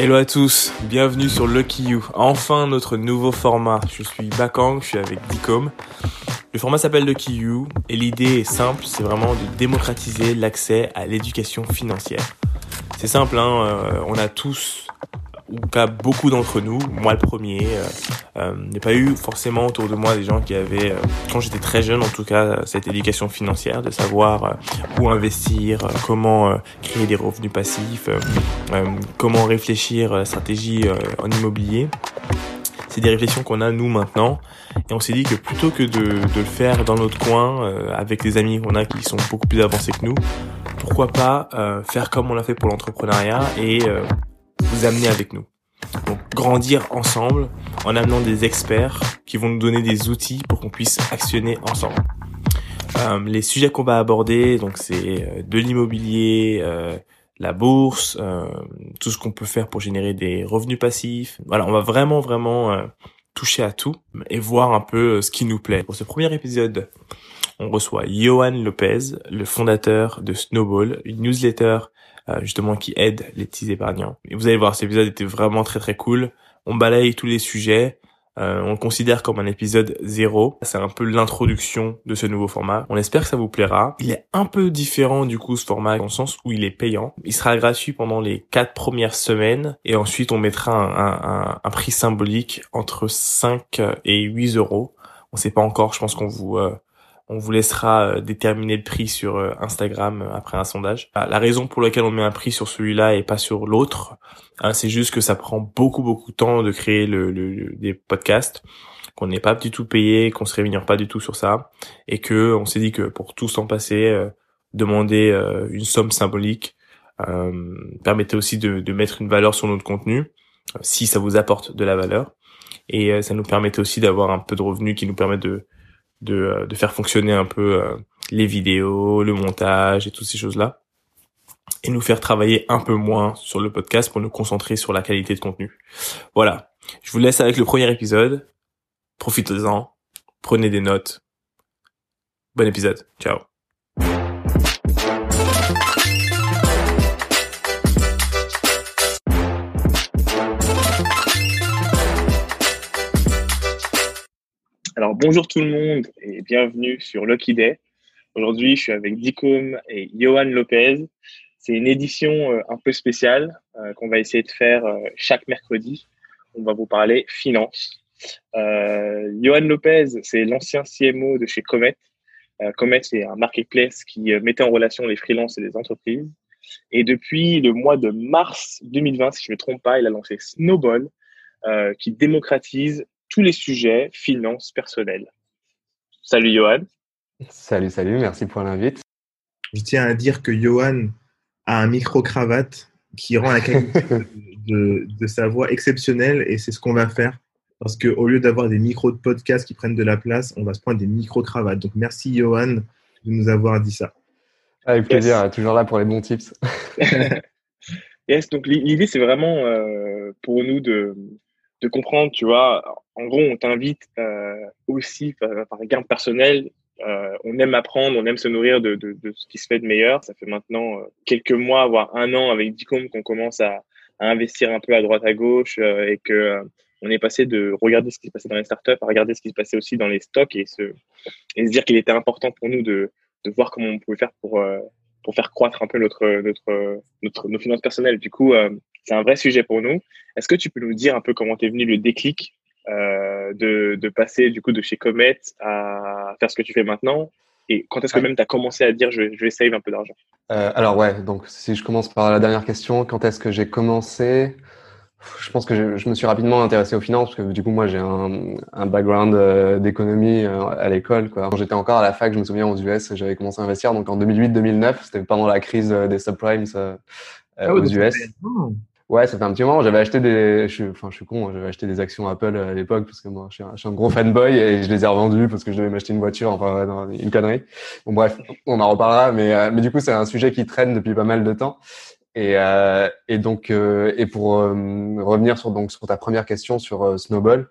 Hello à tous, bienvenue sur Lucky You. Enfin notre nouveau format. Je suis Bakang, je suis avec Dicom. Le format s'appelle Lucky You et l'idée est simple, c'est vraiment de démocratiser l'accès à l'éducation financière. C'est simple, hein, euh, on a tous ou cas beaucoup d'entre nous, moi le premier, euh, euh, n'ai pas eu forcément autour de moi des gens qui avaient, euh, quand j'étais très jeune en tout cas, cette éducation financière, de savoir euh, où investir, comment créer des revenus passifs, comment réfléchir à la stratégie en immobilier. C'est des réflexions qu'on a nous maintenant et on s'est dit que plutôt que de, de, le faire dans notre coin avec des amis qu'on a qui sont beaucoup plus avancés que nous, pourquoi pas faire comme on l'a fait pour l'entrepreneuriat et vous amener avec nous. Donc grandir ensemble en amenant des experts qui vont nous donner des outils pour qu'on puisse actionner ensemble. Euh, les sujets qu'on va aborder, donc c'est euh, de l'immobilier, euh, la bourse, euh, tout ce qu'on peut faire pour générer des revenus passifs. Voilà, on va vraiment vraiment euh, toucher à tout et voir un peu ce qui nous plaît. Pour ce premier épisode, on reçoit Johan Lopez, le fondateur de Snowball, une newsletter euh, justement qui aide les petits épargnants. Et vous allez voir, cet épisode était vraiment très très cool. On balaye tous les sujets. Euh, on le considère comme un épisode zéro. C'est un peu l'introduction de ce nouveau format. On espère que ça vous plaira. Il est un peu différent du coup ce format dans le sens où il est payant. Il sera gratuit pendant les quatre premières semaines et ensuite on mettra un, un, un prix symbolique entre 5 et 8 euros. On sait pas encore. Je pense qu'on vous euh, on vous laissera euh, déterminer le prix sur euh, Instagram euh, après un sondage. Ah, la raison pour laquelle on met un prix sur celui-là et pas sur l'autre, hein, c'est juste que ça prend beaucoup beaucoup de temps de créer le, le, des podcasts, qu'on n'est pas du tout payé, qu'on se réunit pas du tout sur ça, et que on s'est dit que pour tout s'en passer, demander une somme symbolique euh, permettait aussi de, de, mettre une valeur sur notre contenu, si ça vous apporte de la valeur, et ça nous permettait aussi d'avoir un peu de revenus qui nous permettent de de, euh, de faire fonctionner un peu euh, les vidéos, le montage et toutes ces choses-là. Et nous faire travailler un peu moins sur le podcast pour nous concentrer sur la qualité de contenu. Voilà. Je vous laisse avec le premier épisode. Profitez-en. Prenez des notes. Bon épisode. Ciao. Bonjour tout le monde et bienvenue sur Lucky Day. Aujourd'hui, je suis avec Dicom et Johan Lopez. C'est une édition euh, un peu spéciale euh, qu'on va essayer de faire euh, chaque mercredi. On va vous parler finance. Johan Lopez, c'est l'ancien CMO de chez Comet. Comet, c'est un marketplace qui mettait en relation les freelances et les entreprises. Et depuis le mois de mars 2020, si je ne me trompe pas, il a lancé Snowball, qui démocratise tous les sujets finances personnelles. Salut Johan. Salut, salut, merci pour l'invite. Je tiens à dire que Johan a un micro-cravate qui rend la qualité de, de, sa voix exceptionnelle et c'est ce qu'on va faire. Parce qu'au lieu d'avoir des micros de podcast qui prennent de la place, on va se prendre des micro-cravates. Donc merci Johan de nous avoir dit ça. Avec plaisir, toujours là pour les bons tips. yes, donc l'idée c'est vraiment euh, pour nous de, de comprendre, tu vois, en gros, on t'invite euh, aussi par, gain personnel. Euh, on aime apprendre, on aime se nourrir de, ce qui se fait de meilleur. Ça fait maintenant euh, quelques mois, voire un an avec Dicom qu'on commence à, investir un peu à droite à gauche euh, et que on est passé de regarder ce qui se passait dans les startups à regarder ce qui se passait aussi dans les stocks et se, dire qu'il était important pour nous de, voir comment on pouvait faire pour faire croître un peu notre, notre nos finances personnelles. Du coup, c'est un vrai sujet pour nous. Est-ce que tu peux nous dire un peu comment t'es venu le déclic euh, de, de, passer du coup de chez Comet à faire ce que tu fais maintenant. Et quand est-ce que même tu as commencé à dire je, je vais save un peu d'argent? Euh, Alors ouais, donc si je commence par la dernière question, quand est-ce que j'ai commencé? Je pense que je, je, me suis rapidement intéressé aux finances parce que du coup moi j'ai un, un, background euh, d'économie euh, à l'école. Quand j'étais encore à la fac, je me souviens aux US, j'avais commencé à investir. Donc en 2008-2009, c'était pendant la crise euh, des subprimes ah aux US. Ouais, ça fait un petit moment. J'avais acheté des, je suis, enfin, je suis con, j'avais acheté des actions Apple à l'époque parce que moi, je suis, un, gros fanboy et je les ai revendues parce que je devais m'acheter une voiture, enfin, une connerie. Bon, bref, on en reparlera, mais, euh, mais du coup, c'est un sujet qui traîne depuis pas mal de temps. Et, euh, et donc, euh, et pour euh, revenir sur donc sur ta première question sur euh, Snowball,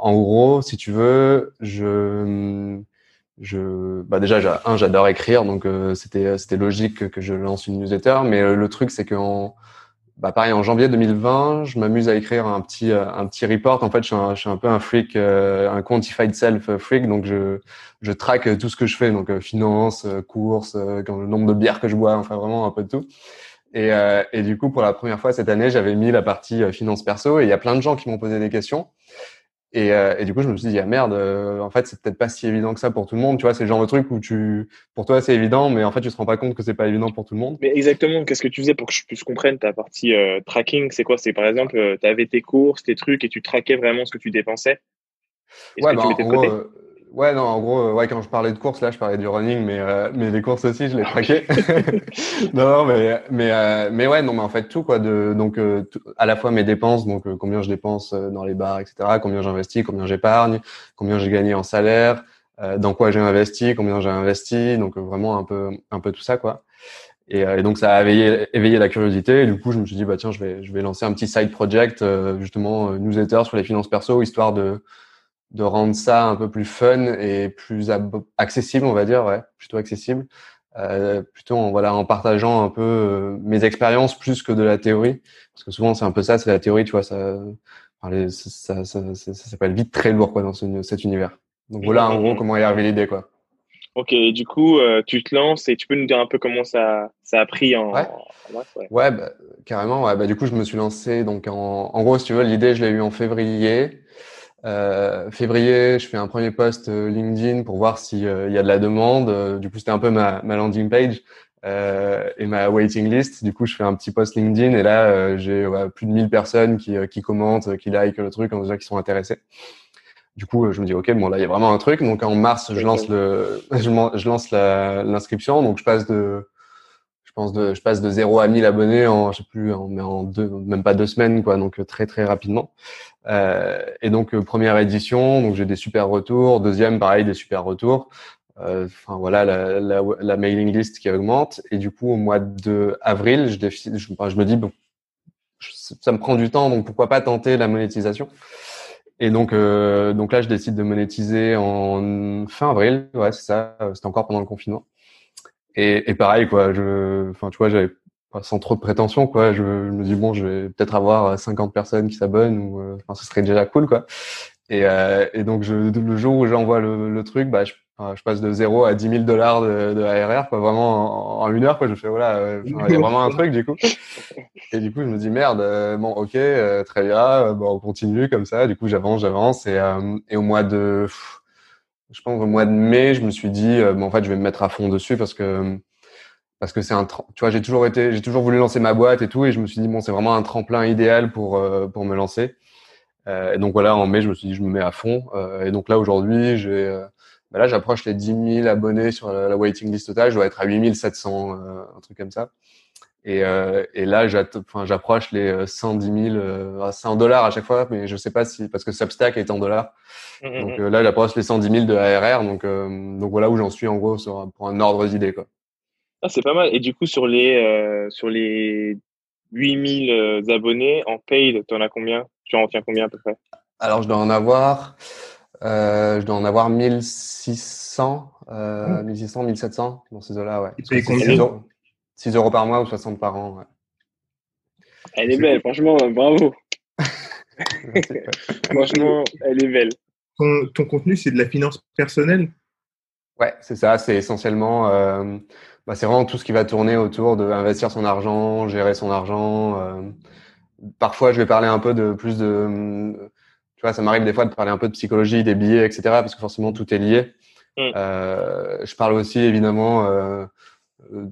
en gros, si tu veux, je je bah déjà un j'adore écrire donc c'était c'était logique que, que je lance une newsletter mais le truc c'est qu'en bah pareil, en janvier 2020, je m'amuse à écrire un petit un petit report. En fait, je suis un, peu un freak, un quantified self freak, donc je je traque tout ce que je fais, donc finance, courses, le nombre de bières que je bois, enfin vraiment un peu de tout. Et, et du coup, pour la première fois cette année, j'avais mis la partie finance perso, et il y a plein de gens qui m'ont posé des questions. Et, euh, et, du coup, je me suis dit, ah merde, euh, en fait, c'est peut-être pas si évident que ça pour tout le monde. Tu vois, c'est le genre de truc où tu, pour toi, c'est évident, mais en fait, tu te rends pas compte que c'est pas évident pour tout le monde. Mais exactement, qu'est-ce que tu faisais pour que je puisse comprendre ta partie euh, tracking? C'est quoi? C'est par exemple, tu avais tes courses, tes trucs, et tu traquais vraiment ce que tu dépensais? Ouais, bah, en gros, Ouais, non, en gros, euh, ouais, quand je parlais de course, là, je parlais du running, mais euh, mais les courses aussi, je les traquais. non, non, mais mais euh, mais ouais, non, mais en fait tout quoi, de donc à la fois mes dépenses, donc combien je dépense dans les bars, etc., combien j'investis, combien j'épargne, combien j'ai gagné en salaire, dans quoi j'ai investi, combien j'ai investi, donc vraiment un peu un peu tout ça quoi. Et, et, donc ça a éveillé, éveillé la curiosité. Et du coup, je me suis dit bah tiens, je vais je vais lancer un petit side project justement newsletter sur les finances perso, histoire de de rendre ça un peu plus fun et plus accessible, on va dire, ouais, plutôt accessible. Euh, plutôt en, voilà, en partageant un peu euh, mes expériences plus que de la théorie. Parce que souvent, c'est un peu ça, c'est la théorie, tu vois, ça, ça, ça, ça, ça, peut être vite très lourd quoi, dans ce, cet univers. Donc voilà, en gros, comment est arrivé l'idée. quoi. Ok, du coup, euh, tu te lances et tu peux nous dire un peu comment ça, ça a pris en. Ouais, ouais. bah, carrément. Ouais. Bah, du coup, je me suis lancé. Donc, en, en gros, si tu veux, l'idée, je l'ai eu en février. Euh, février, je fais un premier post euh, LinkedIn pour voir s'il euh, y a de la demande. Euh, du coup, c'était un peu ma, ma landing page euh, et ma waiting list. Du coup, je fais un petit post LinkedIn et là, j'ai plus de 1000 personnes qui, qui commentent, qui like le truc, en disant qu'ils sont intéressés. Du coup, je me dis, OK, bon, là, il y a vraiment un truc. Donc, en mars, je lance le, je lance l'inscription. Donc, je passe de, je pense de, je passe de 0 à 1000 abonnés en, je sais plus, en, en deux, même pas deux semaines, quoi. Donc très très rapidement. Euh, et donc euh, première édition, donc j'ai des super retours. Deuxième, pareil, des super retours. Euh, enfin voilà, la, la, la, mailing list qui augmente. Et du coup, au mois de avril, je, je, je me dis bon, ça me prend du temps, donc pourquoi pas tenter la monétisation? Et donc, euh, donc là, je décide de monétiser en fin avril. Ouais, c'est ça. C'était encore pendant le confinement. Et, et pareil, quoi. Je, enfin, tu vois, j'avais sans trop de prétention, quoi. Je, me dis bon, je vais peut-être avoir 50 personnes qui s'abonnent ou, euh, enfin, ce serait déjà cool, quoi. Et, euh, et donc, je, le jour où j'envoie le, le, truc, bah, je, je passe de 0 à 10 000 dollars de, de, ARR, quoi, vraiment en, une heure, quoi. Je fais voilà, euh, il y a vraiment un truc, du coup. Et du coup, je me dis merde, euh, bon, ok, très bien, bon, on continue comme ça. Du coup, j'avance, j'avance, et, et au mois de je pense au mois de mai, je me suis dit, euh, en fait, je vais me mettre à fond dessus parce que parce que c'est un, tu vois, j'ai toujours été, j'ai toujours voulu lancer ma boîte et tout, et je me suis dit bon, c'est vraiment un tremplin idéal pour euh, pour me lancer. Euh, et donc voilà, en mai, je me suis dit, je me mets à fond. Euh, et donc là, aujourd'hui, j'ai, euh, bah là, j'approche les 10 000 abonnés sur la, waiting list totale. Je dois être à 8 700, un truc comme ça. Et, euh, et là, j'approche les 110 000, à 100 dollars à chaque fois, mais je sais pas si parce que Substack est en dollars. Mm, mm, donc mm. euh, là, j'approche les 110 000 de ARR. Donc, euh, donc voilà où j'en suis en gros sur, pour un ordre d'idée quoi. Ah, c'est pas mal. Et du coup, sur les euh, sur les 8000 abonnés en paid, tu en as combien? Tu en retiens combien à peu près? Alors, je dois en avoir, euh, je dois en avoir 1600, euh, 1600, 1700 dans ces eaux-là, ouais. Tu combien 6 euros par mois ou 60 par an. Ouais. Elle est belle, franchement, bravo. franchement, elle est belle. Ton, ton contenu, c'est de la finance personnelle? Ouais, c'est ça. C'est essentiellement, euh, bah, c'est vraiment tout ce qui va tourner autour de investir son argent, gérer son argent. Euh, parfois, je vais parler un peu de plus de, tu vois, ça m'arrive des fois de parler un peu de psychologie, des billets, etc. Parce que forcément, tout est lié. Mm. Euh, je parle aussi évidemment euh,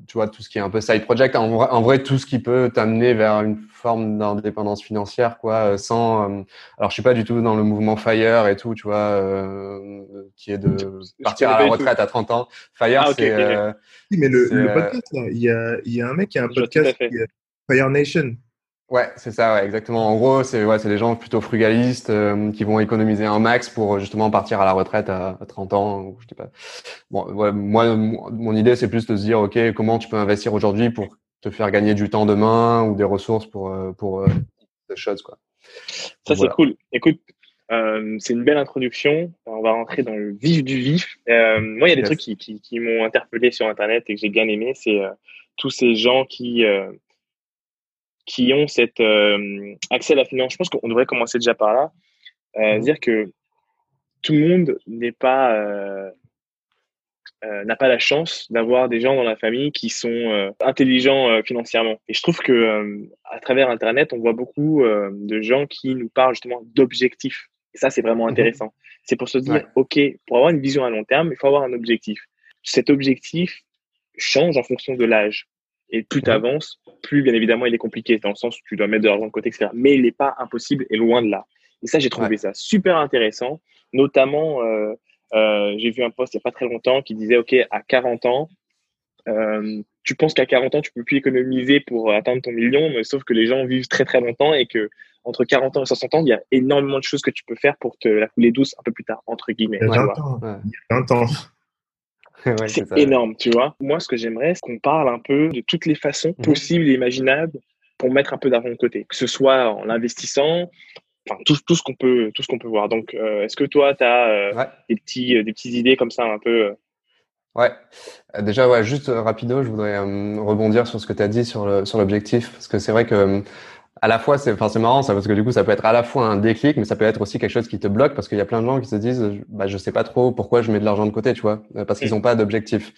tu vois, tout ce qui est un peu side project. En vrai, en vrai tout ce qui peut t'amener vers une forme d'indépendance financière, quoi, euh, sans. Euh, alors, je suis pas du tout dans le mouvement Fire et tout, tu vois, euh, qui est de partir à la retraite à 30 ans. Fire, ah, c'est. oui, mais le, le podcast, là, il y a, il y a un mec qui a un podcast, Fire Nation. Ouais, c'est ça, ouais, exactement. En gros, c'est ouais, c'est des gens plutôt frugalistes euh, qui vont économiser un max pour justement partir à la retraite à, 30 ans. Ou je sais pas. Bon, ouais, moi, mon idée, c'est plus de se dire, ok, comment tu peux investir aujourd'hui pour te faire gagner du temps demain ou des ressources pour euh, pour euh, des choses, quoi. Ça, c'est cool. Écoute, euh, c'est une belle introduction. On va rentrer dans le vif du vif. Euh, moi, il y a des trucs qui, qui, qui m'ont interpellé sur Internet et que j'ai bien aimé. C'est tous ces gens qui qui ont cet accès à la finance. Je pense qu'on devrait commencer déjà par là, mmh. dire que tout le monde n'est pas euh, n'a pas la chance d'avoir des gens dans la famille qui sont euh, intelligents euh, financièrement. Et je trouve que à travers Internet, on voit beaucoup de gens qui nous parlent justement d'objectifs. Et ça, c'est vraiment mhm. intéressant. C'est pour se dire, OK, pour avoir une vision à long terme, il faut avoir un objectif. Cet objectif change en fonction de l'âge. Et plus tu avances, plus bien évidemment il est compliqué, dans le sens où tu dois mettre de l'argent de côté, etc. Mais il n'est pas impossible et loin de là. Et ça, j'ai trouvé ça super intéressant, notamment euh, euh, j'ai vu un post il n'y a pas très longtemps qui disait, OK, à 40 ans, euh, tu penses qu'à 40 ans, tu peux plus économiser pour atteindre ton million, mais sauf que les gens vivent très très longtemps et que entre 40 ans et 60 ans, il y a énormément de choses que tu peux faire pour te la couler douce un peu plus tard, entre guillemets. Il y a 20 ans. c'est énorme, tu vois. Moi, ce que j'aimerais, c'est qu'on parle un peu de toutes les façons mhm. possibles et imaginables pour mettre un peu d'argent de côté, que ce soit en l'investissant, tout, tout ce qu'on peut tout ce qu'on peut voir. Donc, euh, est-ce que toi, tu as euh, des petits euh, des petites idées comme ça un peu Ouais. Déjà, ouais, juste rapido, je voudrais rebondir sur ce que tu as dit sur le sur l'objectif, parce que c'est vrai que à la fois, c'est, enfin, c'est marrant ça, parce que du coup, ça peut être à la fois un déclic, mais ça peut être aussi quelque chose qui te bloque, parce qu'il y a plein de gens qui se disent, bah, je sais pas trop pourquoi je mets de l'argent de côté, tu vois, parce qu'ils n'ont pas d'objectif.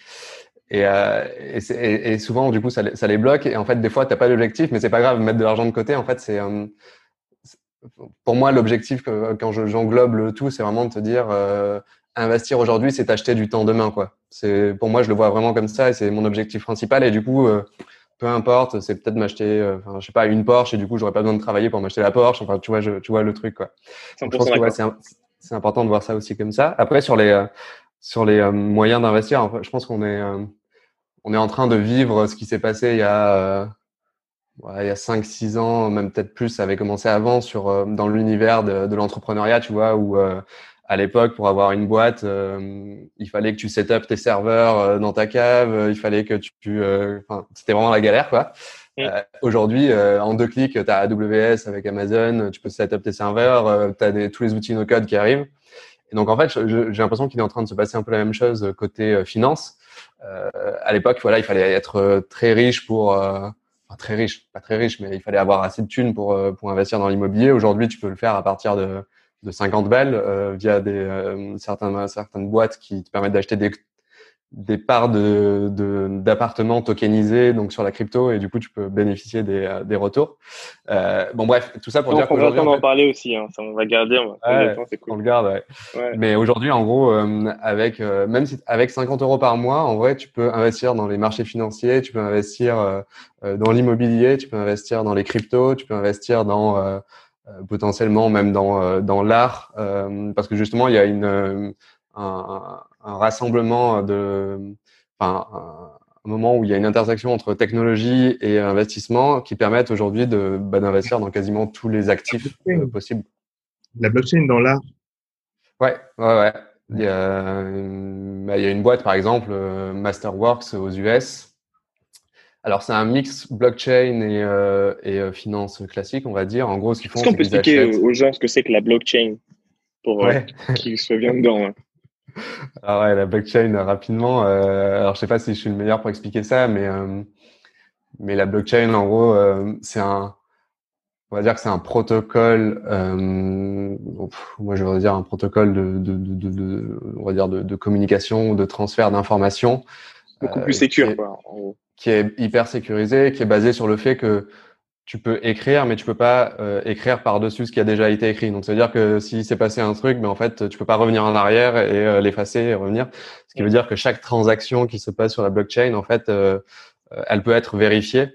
Et, euh, et, et, souvent, du coup, ça, ça, les bloque. Et en fait, des fois, t'as pas d'objectif, mais c'est pas grave. Mettre de l'argent de côté, en fait, c'est, pour moi, l'objectif quand j'englobe le tout, c'est vraiment de te dire euh, investir aujourd'hui, c'est acheter du temps demain, quoi. C'est pour moi, je le vois vraiment comme ça et c'est mon objectif principal. Et du coup, euh, peu importe, c'est peut-être m'acheter, euh, enfin, je sais pas, une Porsche et du coup, j'aurais pas besoin de travailler pour m'acheter la Porsche. Enfin, tu vois, je, tu vois le truc, quoi. je pense que c'est important de voir ça aussi comme ça. Après, sur les euh, sur les moyens d'investir, je pense qu'on est on est en train de vivre ce qui s'est passé il y a ouais, il y a 5-6 ans, même peut-être plus, ça avait commencé avant sur euh, dans l'univers de, de l'entrepreneuriat, tu vois, où euh, à l'époque, pour avoir une boîte, euh, il fallait que tu set up tes serveurs dans ta cave, il fallait que tu, enfin, c'était vraiment la galère, quoi. Mm. Aujourd'hui, en deux clics, tu as AWS avec Amazon, tu peux set up tes serveurs, tu as des, tous les outils no code qui arrivent. Et donc en fait, j'ai l'impression qu'il est en train de se passer un peu la même chose côté finance. à l'époque, voilà, il fallait être très riche pour très riche, pas très riche, mais il fallait avoir assez de thunes pour, euh, pour investir dans l'immobilier. Aujourd'hui, tu peux le faire à partir de, de 50 balles euh, via des, euh, certaines, certaines boîtes qui te permettent d'acheter des, des parts de, d'appartements tokenisés donc sur la crypto et du coup tu peux bénéficier des, des retours. Euh, bon bref, tout ça pour dire qu'aujourd'hui on va en parler aussi. Hein. Ça, on va garder. On, va cool. on le garde. Ouais. Mais aujourd'hui, en gros, euh, avec euh, même si avec 50 euros par mois, en vrai, tu peux investir dans les marchés financiers, tu peux investir euh, dans l'immobilier, tu peux investir dans les cryptos, tu peux investir dans potentiellement même dans dans l'art parce que justement il y a une un, un rassemblement de, enfin, un moment où il y a une intersection entre technologie et investissement qui permettent aujourd'hui de bah, d'investir dans quasiment tous les actifs euh, possibles. La blockchain dans l'art. Ouais, ouais, ouais. Il y, a, bah, il y a une boîte par exemple, euh, Masterworks aux US. Alors c'est un mix blockchain et, euh, et finance classique, on va dire. En gros, ce qu'ils font, Est-ce qu'on peut expliquer aux gens ce que c'est que la blockchain pour qu'ils soient bien dedans ah ouais, la blockchain rapidement. Euh, alors je sais pas si je suis le meilleur pour expliquer ça, mais euh, mais la blockchain en gros euh, c'est un on va dire que c'est un protocole. Euh, moi je vais dire un protocole de, de, de, de on va dire de, de communication, de transfert d'informations. Beaucoup plus sécure quoi. Qui est hyper sécurisé, qui est basé sur le fait que tu peux écrire, mais tu peux pas euh, écrire par-dessus ce qui a déjà été écrit. Donc, ça veut dire que s'il s'est passé un truc, mais en fait, tu peux pas revenir en arrière et euh, l'effacer et revenir. Ce qui veut dire que chaque transaction qui se passe sur la blockchain, en fait, euh, elle peut être vérifiée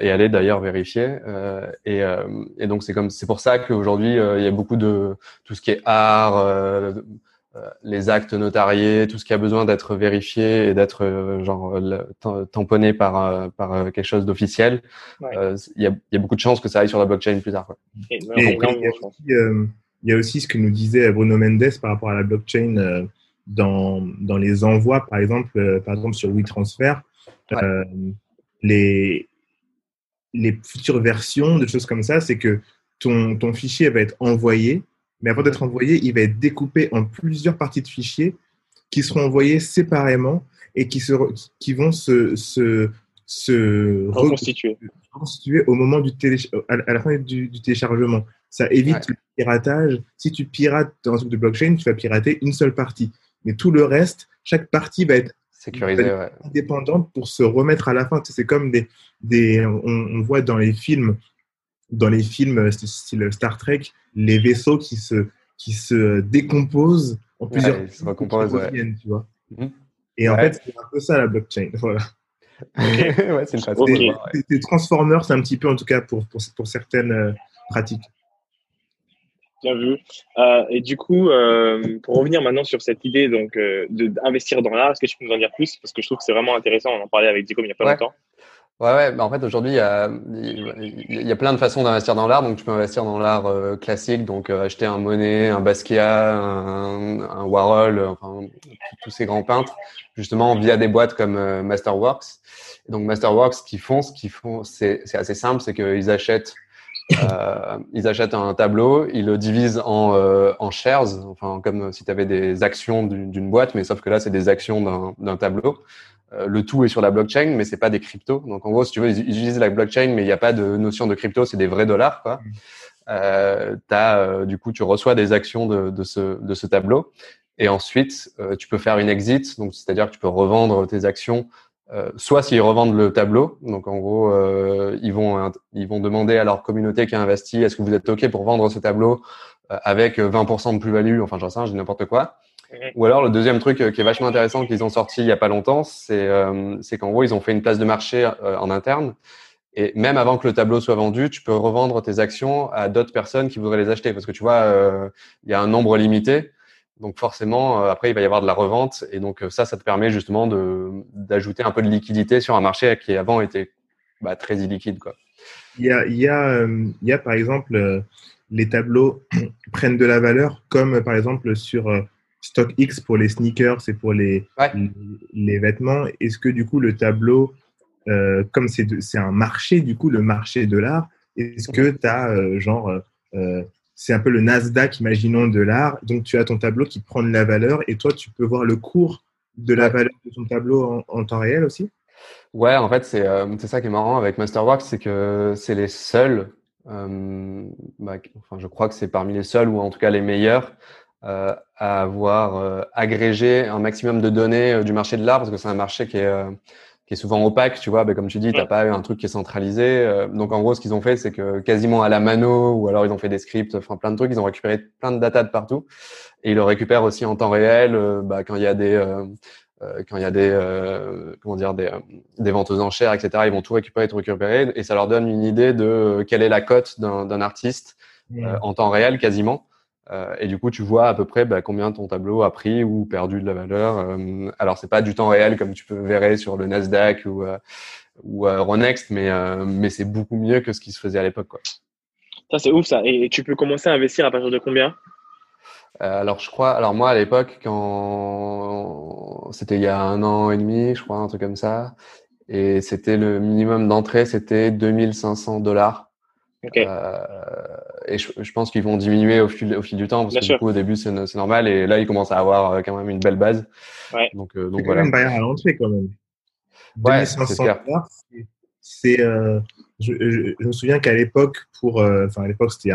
et elle est d'ailleurs vérifiée. Et, et, donc, c'est comme c'est pour ça qu'aujourd'hui, il y a beaucoup de tout ce qui est art euh, les actes notariés, tout ce qui a besoin d'être vérifié et d'être euh, genre tamponné par par quelque chose d'officiel. Il y, a, y, a, beaucoup de chances que ça aille sur la blockchain plus tard. il, y a aussi, ce que nous disait Bruno Mendes par rapport à la blockchain dans, dans les envois, par exemple, par exemple sur WeTransfer, euh, les, les futures versions de choses comme ça, c'est que ton, ton fichier va être envoyé mais avant d'être envoyé, il va être découpé en plusieurs parties de fichiers qui seront envoyées séparément et qui, se, qui vont se, se, se reconstituer. constitué au moment du télé, à la fin du, téléchargement. Ça évite le piratage. Si tu pirates dans un truc de blockchain, tu vas pirater une seule partie. Mais tout le reste, chaque partie va être sécurisée, indépendante pour se remettre à la fin. c'est comme des, des on, voit dans les films, dans les films style Star Trek, les vaisseaux qui se, qui se décomposent en plusieurs ouais, tu vois. Mhm. Et en fait, c'est un peu ça la blockchain. Voilà. ouais, c'est une okay. Des Transformers, c'est un petit peu en tout cas pour, pour, pour certaines euh, pratiques. Bien vu. Euh, et du coup, euh, pour revenir maintenant sur cette idée donc d'investir dans l'art, est-ce que tu peux nous en dire plus? Parce que je trouve que c'est vraiment intéressant. On en parlait avec Dico il n'y a pas longtemps. Ouais, ouais. en fait, aujourd'hui, il y a, il y a plein de façons d'investir dans l'art. Donc, tu peux investir dans l'art euh, classique, donc euh, acheter un Monet, un Basquiat, un, un Warhol, enfin, tous ces grands peintres, justement via des boîtes comme euh, Masterworks. Donc, Masterworks, ce qu'ils font, ce qu'ils font, c'est assez simple, c'est qu'ils achètent euh, ils achètent un tableau, ils le divisent en, euh, en shares, enfin comme si tu avais des actions d'une boîte, mais sauf que là c'est des actions d'un tableau. Euh, le tout est sur la blockchain, mais c'est pas des cryptos. Donc en gros, si tu veux, ils utilisent la blockchain, mais il n'y a pas de notion de crypto, c'est des vrais dollars. Quoi. Mm. Euh, as, euh, du coup, tu reçois des actions de, de, ce, de ce tableau, et ensuite euh, tu peux faire une exit, donc c'est-à-dire que tu peux revendre tes actions. soit s'ils revendent le tableau, donc en gros ils vont ils vont demander à leur communauté qui a investi, est-ce que vous êtes ok pour vendre ce tableau avec 20% de plus-value, enfin j'en sais je dis n'importe quoi. Ou alors le deuxième truc euh, qui est vachement intéressant qu'ils ont sorti il y a pas longtemps, c'est euh, qu'en gros ils ont fait une place de marché euh, en interne. Et même avant que le tableau soit vendu, tu peux revendre tes actions à d'autres personnes qui voudraient les acheter. Parce que tu vois, euh, il y a un nombre limité. Donc forcément, après, il va y avoir de la revente. Et donc ça, ça te permet justement d'ajouter un peu de liquidité sur un marché qui avant était bah, très illiquide. Quoi. Il, y a, il, y a, il y a par exemple, les tableaux prennent de la valeur, comme par exemple sur StockX pour les sneakers et pour les, les, vêtements. Est-ce que du coup le tableau, euh, comme c'est un marché, du coup le marché de l'art, est-ce que tu as euh, genre, euh, c'est un peu le Nasdaq, imaginons, de l'art, donc tu as ton tableau qui prend de la valeur et toi tu peux voir le cours de la valeur de ton tableau en, temps réel aussi? Ouais, en fait, c'est ça qui est marrant avec Masterworks, c'est que c'est les seuls, bah, enfin, je crois que c'est parmi les seuls, ou en tout cas les meilleurs, euh, à avoir euh, agrégé un maximum de données euh, du marché de l'art parce que c'est un marché qui est qui est souvent opaque, tu vois, ben, comme tu dis, t'as pas un truc qui est centralisé. donc en gros, ce qu'ils ont fait, c'est que quasiment à la mano, ou alors ils ont fait des scripts, enfin plein de trucs, ils ont récupéré plein de data de partout, et ils le récupèrent aussi en temps réel, bah, quand il y a des quand il y a des comment dire des, des ventes aux enchères, etc. Ils vont tout récupérer, tout récupérer, et ça leur donne une idée de quelle est la cote d'un artiste en temps réel quasiment. Euh, et du coup, tu vois à peu près bah, combien ton tableau a pris ou perdu de la valeur. Euh, alors, c'est pas du temps réel comme tu peux verrer sur le Nasdaq ou, euh, ou Ronext, mais, mais c'est beaucoup mieux que ce qui se faisait à l'époque. Ça, c'est ouf ça. Et tu peux commencer à investir à partir de combien? Alors je crois, alors moi à l'époque quand c'était il y a un an et demi, je crois un truc comme ça, et c'était le minimum d'entrée, c'était 2500 dollars. Euh, et je, je pense qu'ils vont diminuer au fil, au fil du temps parce que du coup au début c'est normal et là ils commencent à avoir euh, quand même une belle base. Ouais. Donc, euh, donc voilà. une barrière à l'entrée quand même. Ouais, c'est euh, je, je, me souviens qu'à l'époque pour enfin à l'époque c'était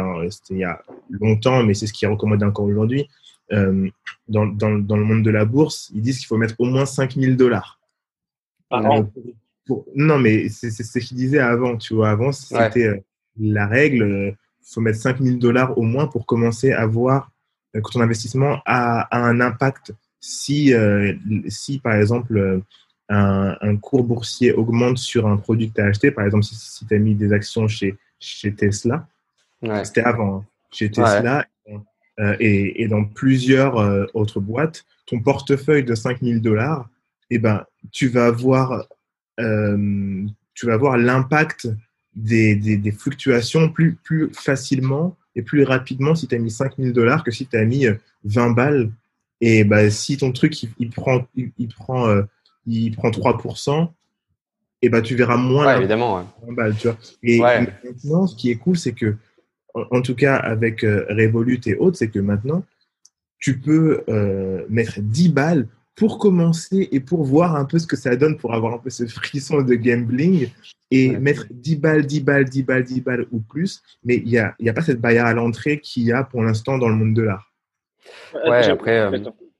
il y a longtemps mais c'est ce qui est recommandé encore aujourd'hui euh, dans, dans, dans, le monde de la bourse ils disent qu'il faut mettre au moins 5000 dollars. Non mais c'est ce qu'ils disaient avant tu vois avant c'était la règle, il euh, faut mettre 5000 dollars au moins pour commencer à voir euh, que ton investissement a, un impact. Si, euh, si par exemple, un, cours boursier augmente sur un produit que tu as acheté, par exemple, si, tu as mis des actions chez, chez Tesla, c'était avant, hein, chez Tesla, et, dans plusieurs autres boîtes, ton portefeuille de 5000 dollars, eh ben, tu vas voir, tu vas voir l'impact des, des, fluctuations plus, plus facilement et plus rapidement si tu as mis 5000 dollars que si tu as mis 20 euh, balles. Et bah, si ton truc, il, prend, il, prend, euh, il prend 3%, et bah, tu verras moins. Ouais, évidemment. Balles, tu vois. Et maintenant, ce qui est cool, c'est que, en, tout cas, avec euh, Revolut et autres, c'est que maintenant, tu peux mettre 10 balles pour commencer et pour voir un peu ce que ça donne, pour avoir un peu ce frisson de gambling et mettre 10 balles, 10 balles, 10 balles, 10 balles ou plus. Mais il n'y a, y a pas cette barrière à l'entrée qu'il y a pour l'instant dans le monde de l'art. Ouais, après. Euh,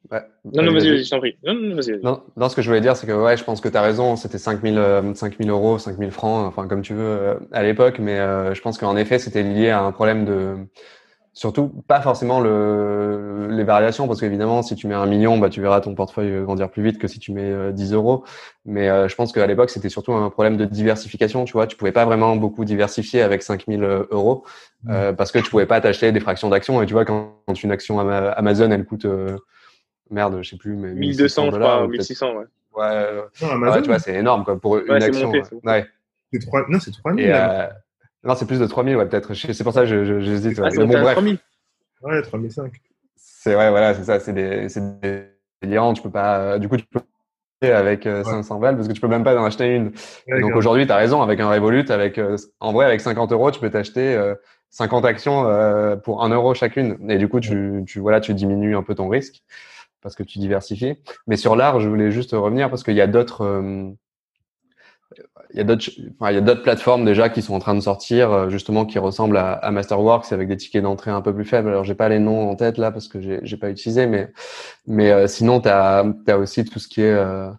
non, non, vas-y, vas-y, je t'en prie. Non, non, vas-y. Non, non, ce que je voulais dire, c'est que ouais, je pense que tu as raison. C'était 5000 euh, 5000 euros, 5000 francs, enfin, comme tu veux, euh, à l'époque. Mais euh, je pense qu'en effet, c'était lié à un problème de Surtout, pas forcément le, les variations, parce qu'évidemment, si tu mets un million, bah, tu verras ton portefeuille grandir plus vite que si tu mets 10 euh, euros. Mais euh, je pense qu'à l'époque, c'était surtout un problème de diversification. Tu vois, tu pouvais pas vraiment beaucoup diversifier avec 5000 euh, euros mmh. parce que tu pouvais pas t'acheter des fractions d'actions. Et tu vois, quand, une action Amazon, elle coûte merde, je sais plus, mais 1200 dollars, 1600, ouais. Ouais, ouais, tu vois, c'est énorme quoi pour une action. Monté, ouais. Non, c'est 3000. Non, c'est plus de 3000, ouais, peut-être. C'est pour ça que j'hésite. Ah, c'est bon, bref. 3000. Ouais, 3005. C'est ouais, voilà, c'est ça. C'est des, des délirants. Tu peux pas. Du coup, tu peux avec 500 euh, balles parce que tu peux même pas en acheter une. Donc aujourd'hui, tu as raison. Avec un Revolut, avec euh, en vrai, avec 50 euros, tu peux t'acheter 50 euh, actions pour 1 euro chacune. Et du coup, tu, tu voilà, tu diminues un peu ton risque parce que tu diversifies. Mais sur l'art, je voulais juste revenir parce qu'il y a d'autres il y a d'autres, enfin, il y a d'autres plateformes déjà qui sont en train de sortir, euh, justement, qui ressemblent à, à Masterworks avec des tickets d'entrée un peu plus faibles. Alors, j'ai pas les noms en tête là parce que j'ai, j'ai pas utilisé, mais, mais euh, sinon, tu as, aussi tout ce qui est, euh,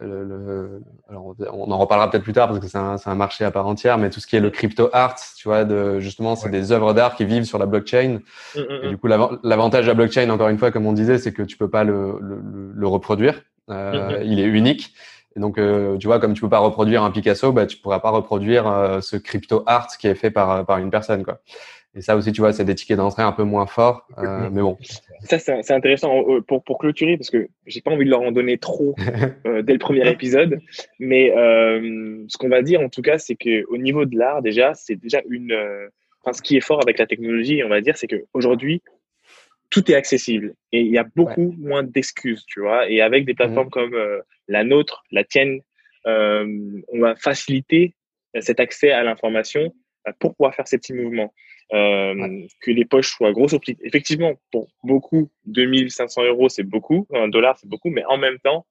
le, alors on en reparlera peut-être plus tard parce que c'est un, c'est un marché à part entière, mais tout ce qui est le crypto art, tu vois, de, justement, c'est des œuvres d'art qui vivent sur la blockchain. Mmh, mmh, et mmh. du coup, l'avantage de la blockchain, encore une fois, comme on disait, c'est que tu peux pas le, le, le reproduire. Il est unique. Et donc, euh, tu vois, comme tu peux pas reproduire un Picasso, bah, tu pourras pas reproduire euh, ce crypto art qui est fait par, par une personne, quoi. Et ça aussi, tu vois, c'est des tickets d'entrée un peu moins forts, euh, mais bon. Ça, c'est intéressant pour, pour clôturer, parce que j'ai pas envie de leur en donner trop dès le premier épisode. Mais ce qu'on va dire, en tout cas, c'est que au niveau de l'art, déjà, c'est déjà une. Enfin, ce qui est fort avec la technologie, on va dire, c'est qu'aujourd'hui, tout est accessible et il y a beaucoup moins d'excuses, tu vois. Et avec des plateformes mmh. comme euh, la nôtre, la tienne, euh, on va faciliter cet accès à l'information euh, pour pouvoir faire ces petits mouvements. Euh, Que les poches soient grosses ou petites. Effectivement, pour beaucoup, 2500 euros, c'est beaucoup, un dollar, c'est beaucoup, mais en même temps,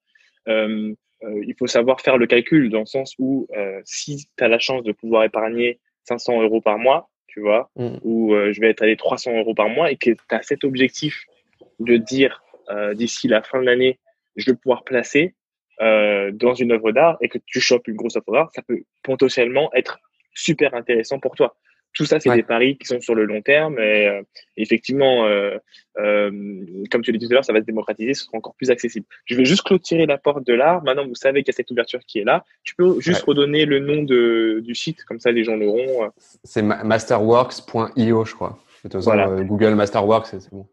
euh, il faut savoir faire le calcul dans le sens où si tu as la chance de pouvoir épargner 500 euros par mois, tu vois, mm. où euh, je vais être allé 300 euros par mois et que tu as cet objectif de dire euh, d'ici la fin de l'année, je vais pouvoir placer euh, dans une œuvre d'art et que tu chopes une grosse œuvre d'art, ça peut potentiellement être super intéressant pour toi. Tout ça, c'est des paris qui sont sur le long terme. Et euh, effectivement, euh, euh, comme tu l'as dit tout à l'heure, ça va se démocratiser, ce sera encore plus accessible. Je vais juste clôturer la porte de l'art. Maintenant, vous savez qu'il y a cette ouverture qui est là. Tu peux juste redonner le nom de, du site, comme ça les gens l'auront. C'est masterworks.io, je crois. Voilà. Google Masterworks, c'est bon.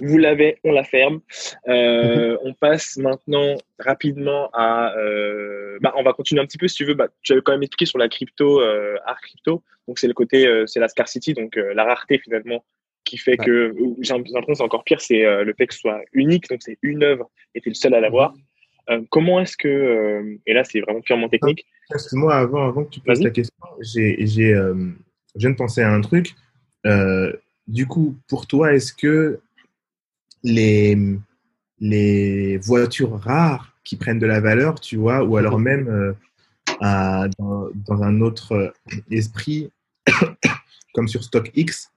Vous l'avez, on la ferme. Euh, on passe maintenant rapidement à. Euh, bah, on va continuer un petit peu si tu veux. Bah, tu avais quand même expliqué sur la crypto, euh, art crypto. Donc c'est le côté, c'est la scarcity, donc la rareté finalement, qui fait que j'ai l'impression que c'est encore pire, c'est le fait que ce soit unique. Donc c'est une œuvre et tu es le seul à l'avoir. comment est-ce que et là c'est vraiment purement technique. Excuse-moi avant, avant que tu poses ta question, j'ai, j'ai, je viens de penser à un truc. du coup, pour toi, est-ce que les, les voitures rares qui prennent de la valeur, tu vois, ou alors mhm. même euh, dans, dans, un autre esprit, comme sur StockX,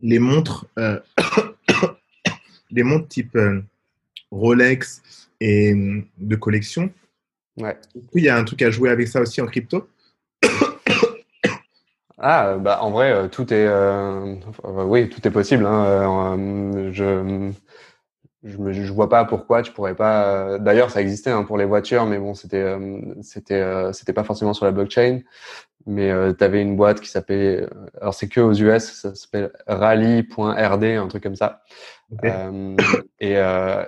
les montres, euh, les montres type euh, Rolex et de collection. Ouais. Il y a un truc à jouer avec ça aussi en crypto. Ah, bah en vrai, euh, tout est, euh, oui, tout est possible. Hein. Euh, je, je, je vois pas pourquoi tu pourrais pas. D'ailleurs, ça existait hein, pour les voitures, mais bon, c'était, c'était, c'était pas forcément sur la blockchain. Mais tu avais une boîte qui s'appelait, alors c'est que aux US, ça s'appelle Rally.rd, un truc comme ça. et,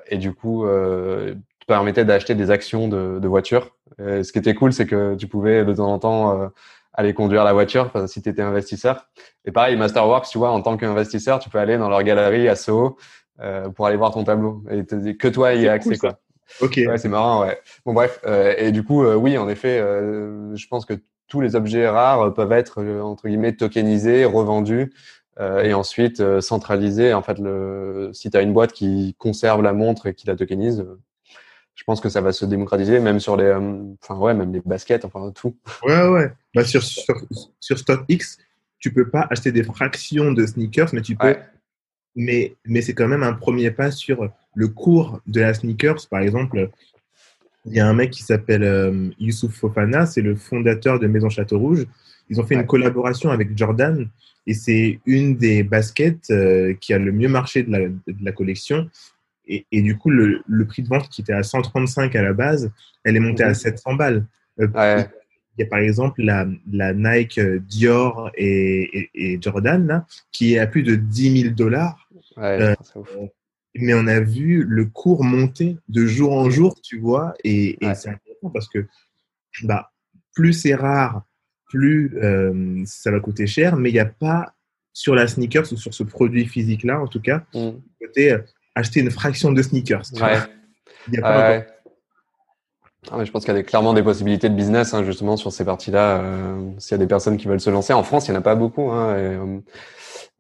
et du coup, tu permettais d'acheter des actions de, de voitures. ce qui était cool, c'est que tu pouvais de temps en temps aller conduire la voiture si tu étais investisseur. Et pareil, Masterworks, tu vois, en tant qu'investisseur, tu peux aller dans leur galerie à Soho euh, pour aller voir ton tableau. Et que toi y as accès, quoi. Ok. Ouais, c'est marrant, ouais. Bon, bref. Euh, et du coup, euh, oui, en effet, euh, je pense que tous les objets rares peuvent être, entre guillemets, tokenisés, revendus. et ensuite centralisés. En fait, le, si tu as une boîte qui conserve la montre et qui la tokenise, je pense que ça va se démocratiser, même sur les, enfin ouais, même les baskets, enfin tout. Ouais, ouais. Bah, sur, sur, sur StockX, tu peux pas acheter des fractions de sneakers, mais tu peux. Mais, mais c'est quand même un premier pas sur le cours de la sneakers. Par exemple, il y a un mec qui s'appelle euh, Youssouf Fofana, c'est le fondateur de Maison Château Rouge. Ils ont fait une collaboration avec Jordan et c'est une des baskets euh, qui a le mieux marché de la, de la collection. Et, et, du coup, le, le, prix de vente qui était à 135 à la base, elle est montée à 700 mhm. balles. Euh, ouais. Il y a par exemple la, la Nike Dior et, et, et, Jordan là, qui est à plus de 10 000 dollars. Ouais, euh, mais on a vu le cours monter de jour en jour, tu vois, et, ouais. c'est important parce que bah, plus c'est rare, plus euh, ça va coûter cher, mais il n'y a pas sur la sneakers ou sur ce produit physique-là, en tout cas, mm. côté euh, acheter une fraction de sneakers. Ouais. Il y a pas ouais. Ah, mais je pense qu'il y a clairement des possibilités de business hein, justement sur ces parties-là. Euh, S'il y a des personnes qui veulent se lancer en France, il n'y en a pas beaucoup. Hein, et, euh,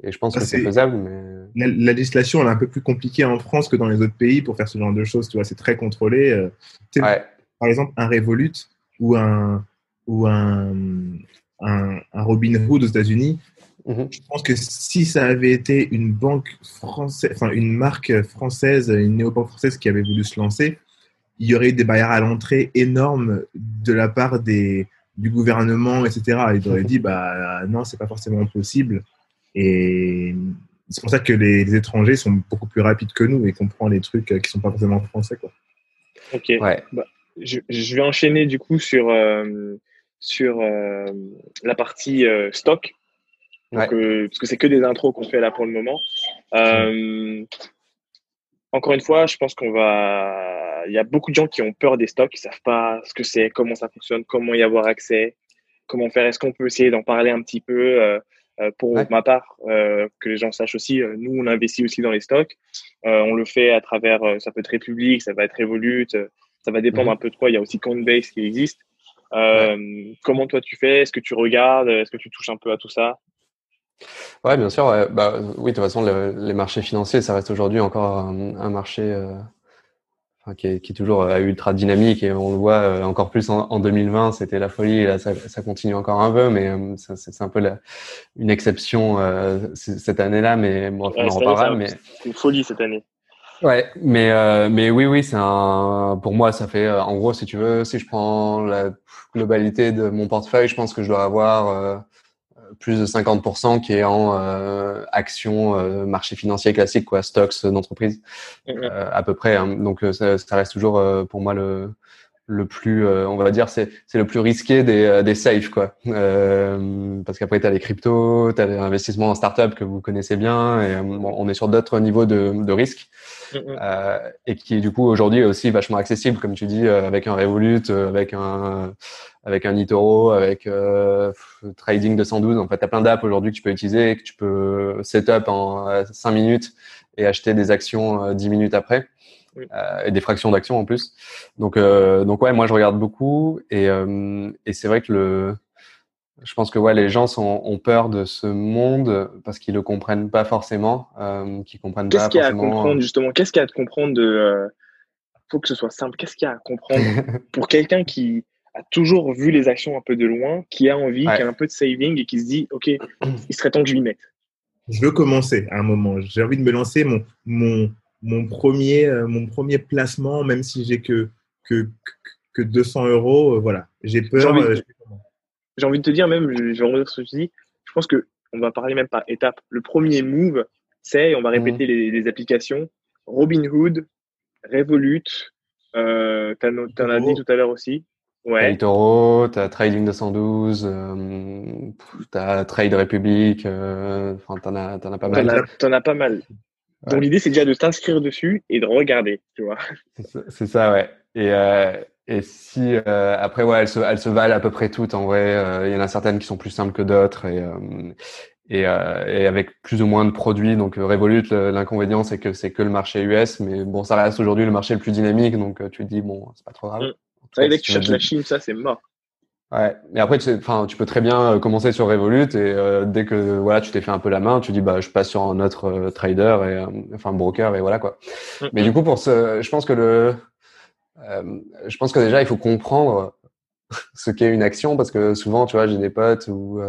et, je pense que c'est faisable. Mais... La, la, législation elle est un peu plus compliquée en France que dans les autres pays pour faire ce genre de choses. Tu vois, c'est très contrôlé. Euh, ouais. Par exemple, un Revolut ou un ou un, un, un Robinhood aux États-Unis, -hmm. je pense que si ça avait été une banque française, enfin une marque française, une néobanque française qui avait voulu se lancer, il y aurait eu des barrières à l'entrée énormes de la part des, du gouvernement, etc. Ils auraient dit, bah non, c'est pas forcément possible. Et c'est pour ça que les, les, étrangers sont beaucoup plus rapides que nous et qu'on prend les trucs qui sont pas forcément français. Quoi. Ok. Ouais. Bah, je, je, vais enchaîner du coup sur, euh, sur euh, la partie euh, stock. Donc, ouais. parce que c'est que des intros qu'on fait là pour le moment. Euh, encore une fois, je pense qu'on va. Il y a beaucoup de gens qui ont peur des stocks, qui savent pas ce que c'est, comment ça fonctionne, comment y avoir accès, comment faire. Est-ce qu'on peut essayer d'en parler un petit peu euh, Pour ouais. ma part, euh, que les gens sachent aussi, euh, nous, on investit aussi dans les stocks. Euh, on le fait à travers, euh, ça peut être République, ça va être Revolut, ça va dépendre Mhm. un peu de quoi. Il y a aussi Coinbase qui existe. Ouais. Euh, comment toi tu fais Est-ce que tu regardes Est-ce que tu touches un peu à tout ça? Ouais, bien sûr. Ouais. Bah, oui, de toute façon, le, les marchés financiers, ça reste aujourd'hui encore un, un marché euh, enfin, qui, est, qui, est, toujours euh, ultra dynamique et on le voit euh, encore plus en, en 2020, c'était la folie. Et là, ça, ça, continue encore un peu, mais euh, c'est un peu la, une exception euh, cette année-là. Mais bon, ouais, on en reparlera. Mais c'est une folie cette année. Ouais, mais euh, mais oui, oui, c'est un. Pour moi, ça fait en gros, si tu veux, si je prends la globalité de mon portefeuille, je pense que je dois avoir euh, plus de 50% qui est en euh, actions euh, marché financier classique, quoi, stocks d'entreprise, Mhm. euh, à peu près. Hein. Donc ça, ça, reste toujours euh, pour moi le le plus, euh, on va dire, c'est c'est le plus risqué des euh, des safe, quoi. Euh, parce qu'après t'as les cryptos, t'as l'investissement en startup que vous connaissez bien, et bon, on est sur d'autres niveaux de de risque. Mhm. Euh, et qui du coup aujourd'hui est aussi vachement accessible, comme tu dis, euh, avec un Revolut, euh, avec un avec un eToro, avec euh, Trading 212. En fait, tu as plein d'apps aujourd'hui que tu peux utiliser, que tu peux setup en 5 minutes et acheter des actions euh, 10 minutes après. Oui. Euh, et des fractions d'actions en plus. Donc, euh, donc ouais, moi je regarde beaucoup et, euh, et c'est vrai que le, je pense que ouais, les gens sont, ont peur de ce monde parce qu'ils le comprennent pas forcément, euh, qu'ils comprennent Qu'est-ce qu'il y a à comprendre justement? Qu'est-ce qu'il y a à comprendre de euh, Faut que ce soit simple. Qu'est-ce qu'il y a à comprendre pour quelqu'un qui a toujours vu les actions un peu de loin, qui a envie, Ouais. qui a un peu de saving et qui se dit, ok, il serait temps que je m'y mette. Je veux commencer à un moment. J'ai envie de me lancer mon mon mon premier euh, mon premier placement, même si j'ai que que que 200 euros. euh, voilà, j'ai J'ai peur. envie, euh, j'ai envie de te dire même, je, je vais revenir sur ce que tu dis. Je pense que on va parler même par étapes. Le premier move, c'est, on va répéter les, les applications, Robinhood, Revolut, euh, t'en as dit tout à l'heure aussi. T'as Ouais. t'as Trading 212, euh, t'as Trade Republic, euh, enfin t'en as, t'en as pas mal. t'en as pas mal. Donc Ouais. l'idée, c'est déjà de t'inscrire dessus et de regarder, tu vois. C'est- ça, ouais. Et, euh, et si euh, après, ouais, elles se, elles se valent à peu près toutes. En vrai, Euh, il y en a certaines qui sont plus simples que d'autres et euh, et, euh, et avec plus ou moins de produits. Donc Revolut, l'inconvénient, c'est que c'est que le marché US, mais bon, ça reste aujourd'hui le marché le plus dynamique. Donc tu te dis bon, c'est pas trop grave. Ouais, dès que tu cherches la Chine, ça, c'est mort. Ouais, mais après, tu, sais, enfin, tu peux très bien euh, commencer sur Revolut et euh, dès que voilà, tu t'es fait un peu la main, tu dis bah je passe sur un autre euh, trader et euh, enfin broker et voilà quoi. Mm, Mais du coup, pour ce, je pense que le je pense que déjà, il faut comprendre ce qu'est une action parce que souvent, tu vois, j'ai des potes ou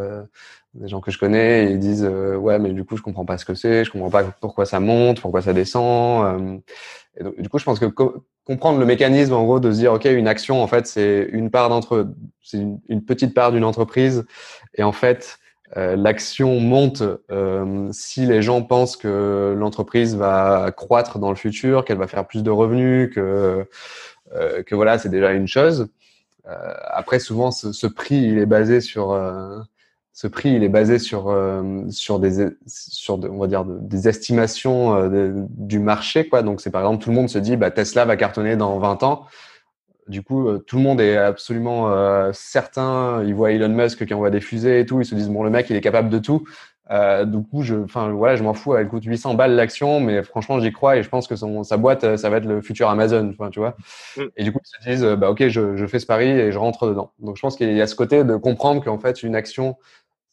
des gens que je connais et ils disent ouais, mais du coup, je comprends pas ce que c'est, je comprends pas pourquoi ça monte, pourquoi ça descend. et donc, du coup, je pense que comprendre le mécanisme en gros de se dire ok, une action en fait, c'est une part d'entre, c'est une, petite part d'une entreprise et en fait euh, l'action monte euh, si les gens pensent que l'entreprise va croître dans le futur, qu'elle va faire plus de revenus, que euh, que voilà, c'est déjà une chose. après, souvent, ce, ce, prix, il est basé sur ce prix, il est basé sur sur des sur on va dire des estimations du marché, quoi. Donc, c'est par exemple tout le monde se dit, bah, Tesla va cartonner dans 20 ans. Du coup, euh, tout le monde est absolument euh, certain. Ils voient Elon Musk qui envoie des fusées et tout. Ils se disent bon, le mec, il est capable de tout. Euh, du coup, je, voilà, je m'en fous. Elle coûte 800 balles l'action, mais franchement, j'y crois et je pense que son, sa boîte, ça va être le futur Amazon. Tu vois. Mm. Et du coup, ils se disent bah ok, je, je, fais ce pari et je rentre dedans. Donc, je pense qu'il y a ce côté de comprendre qu'en fait, une action,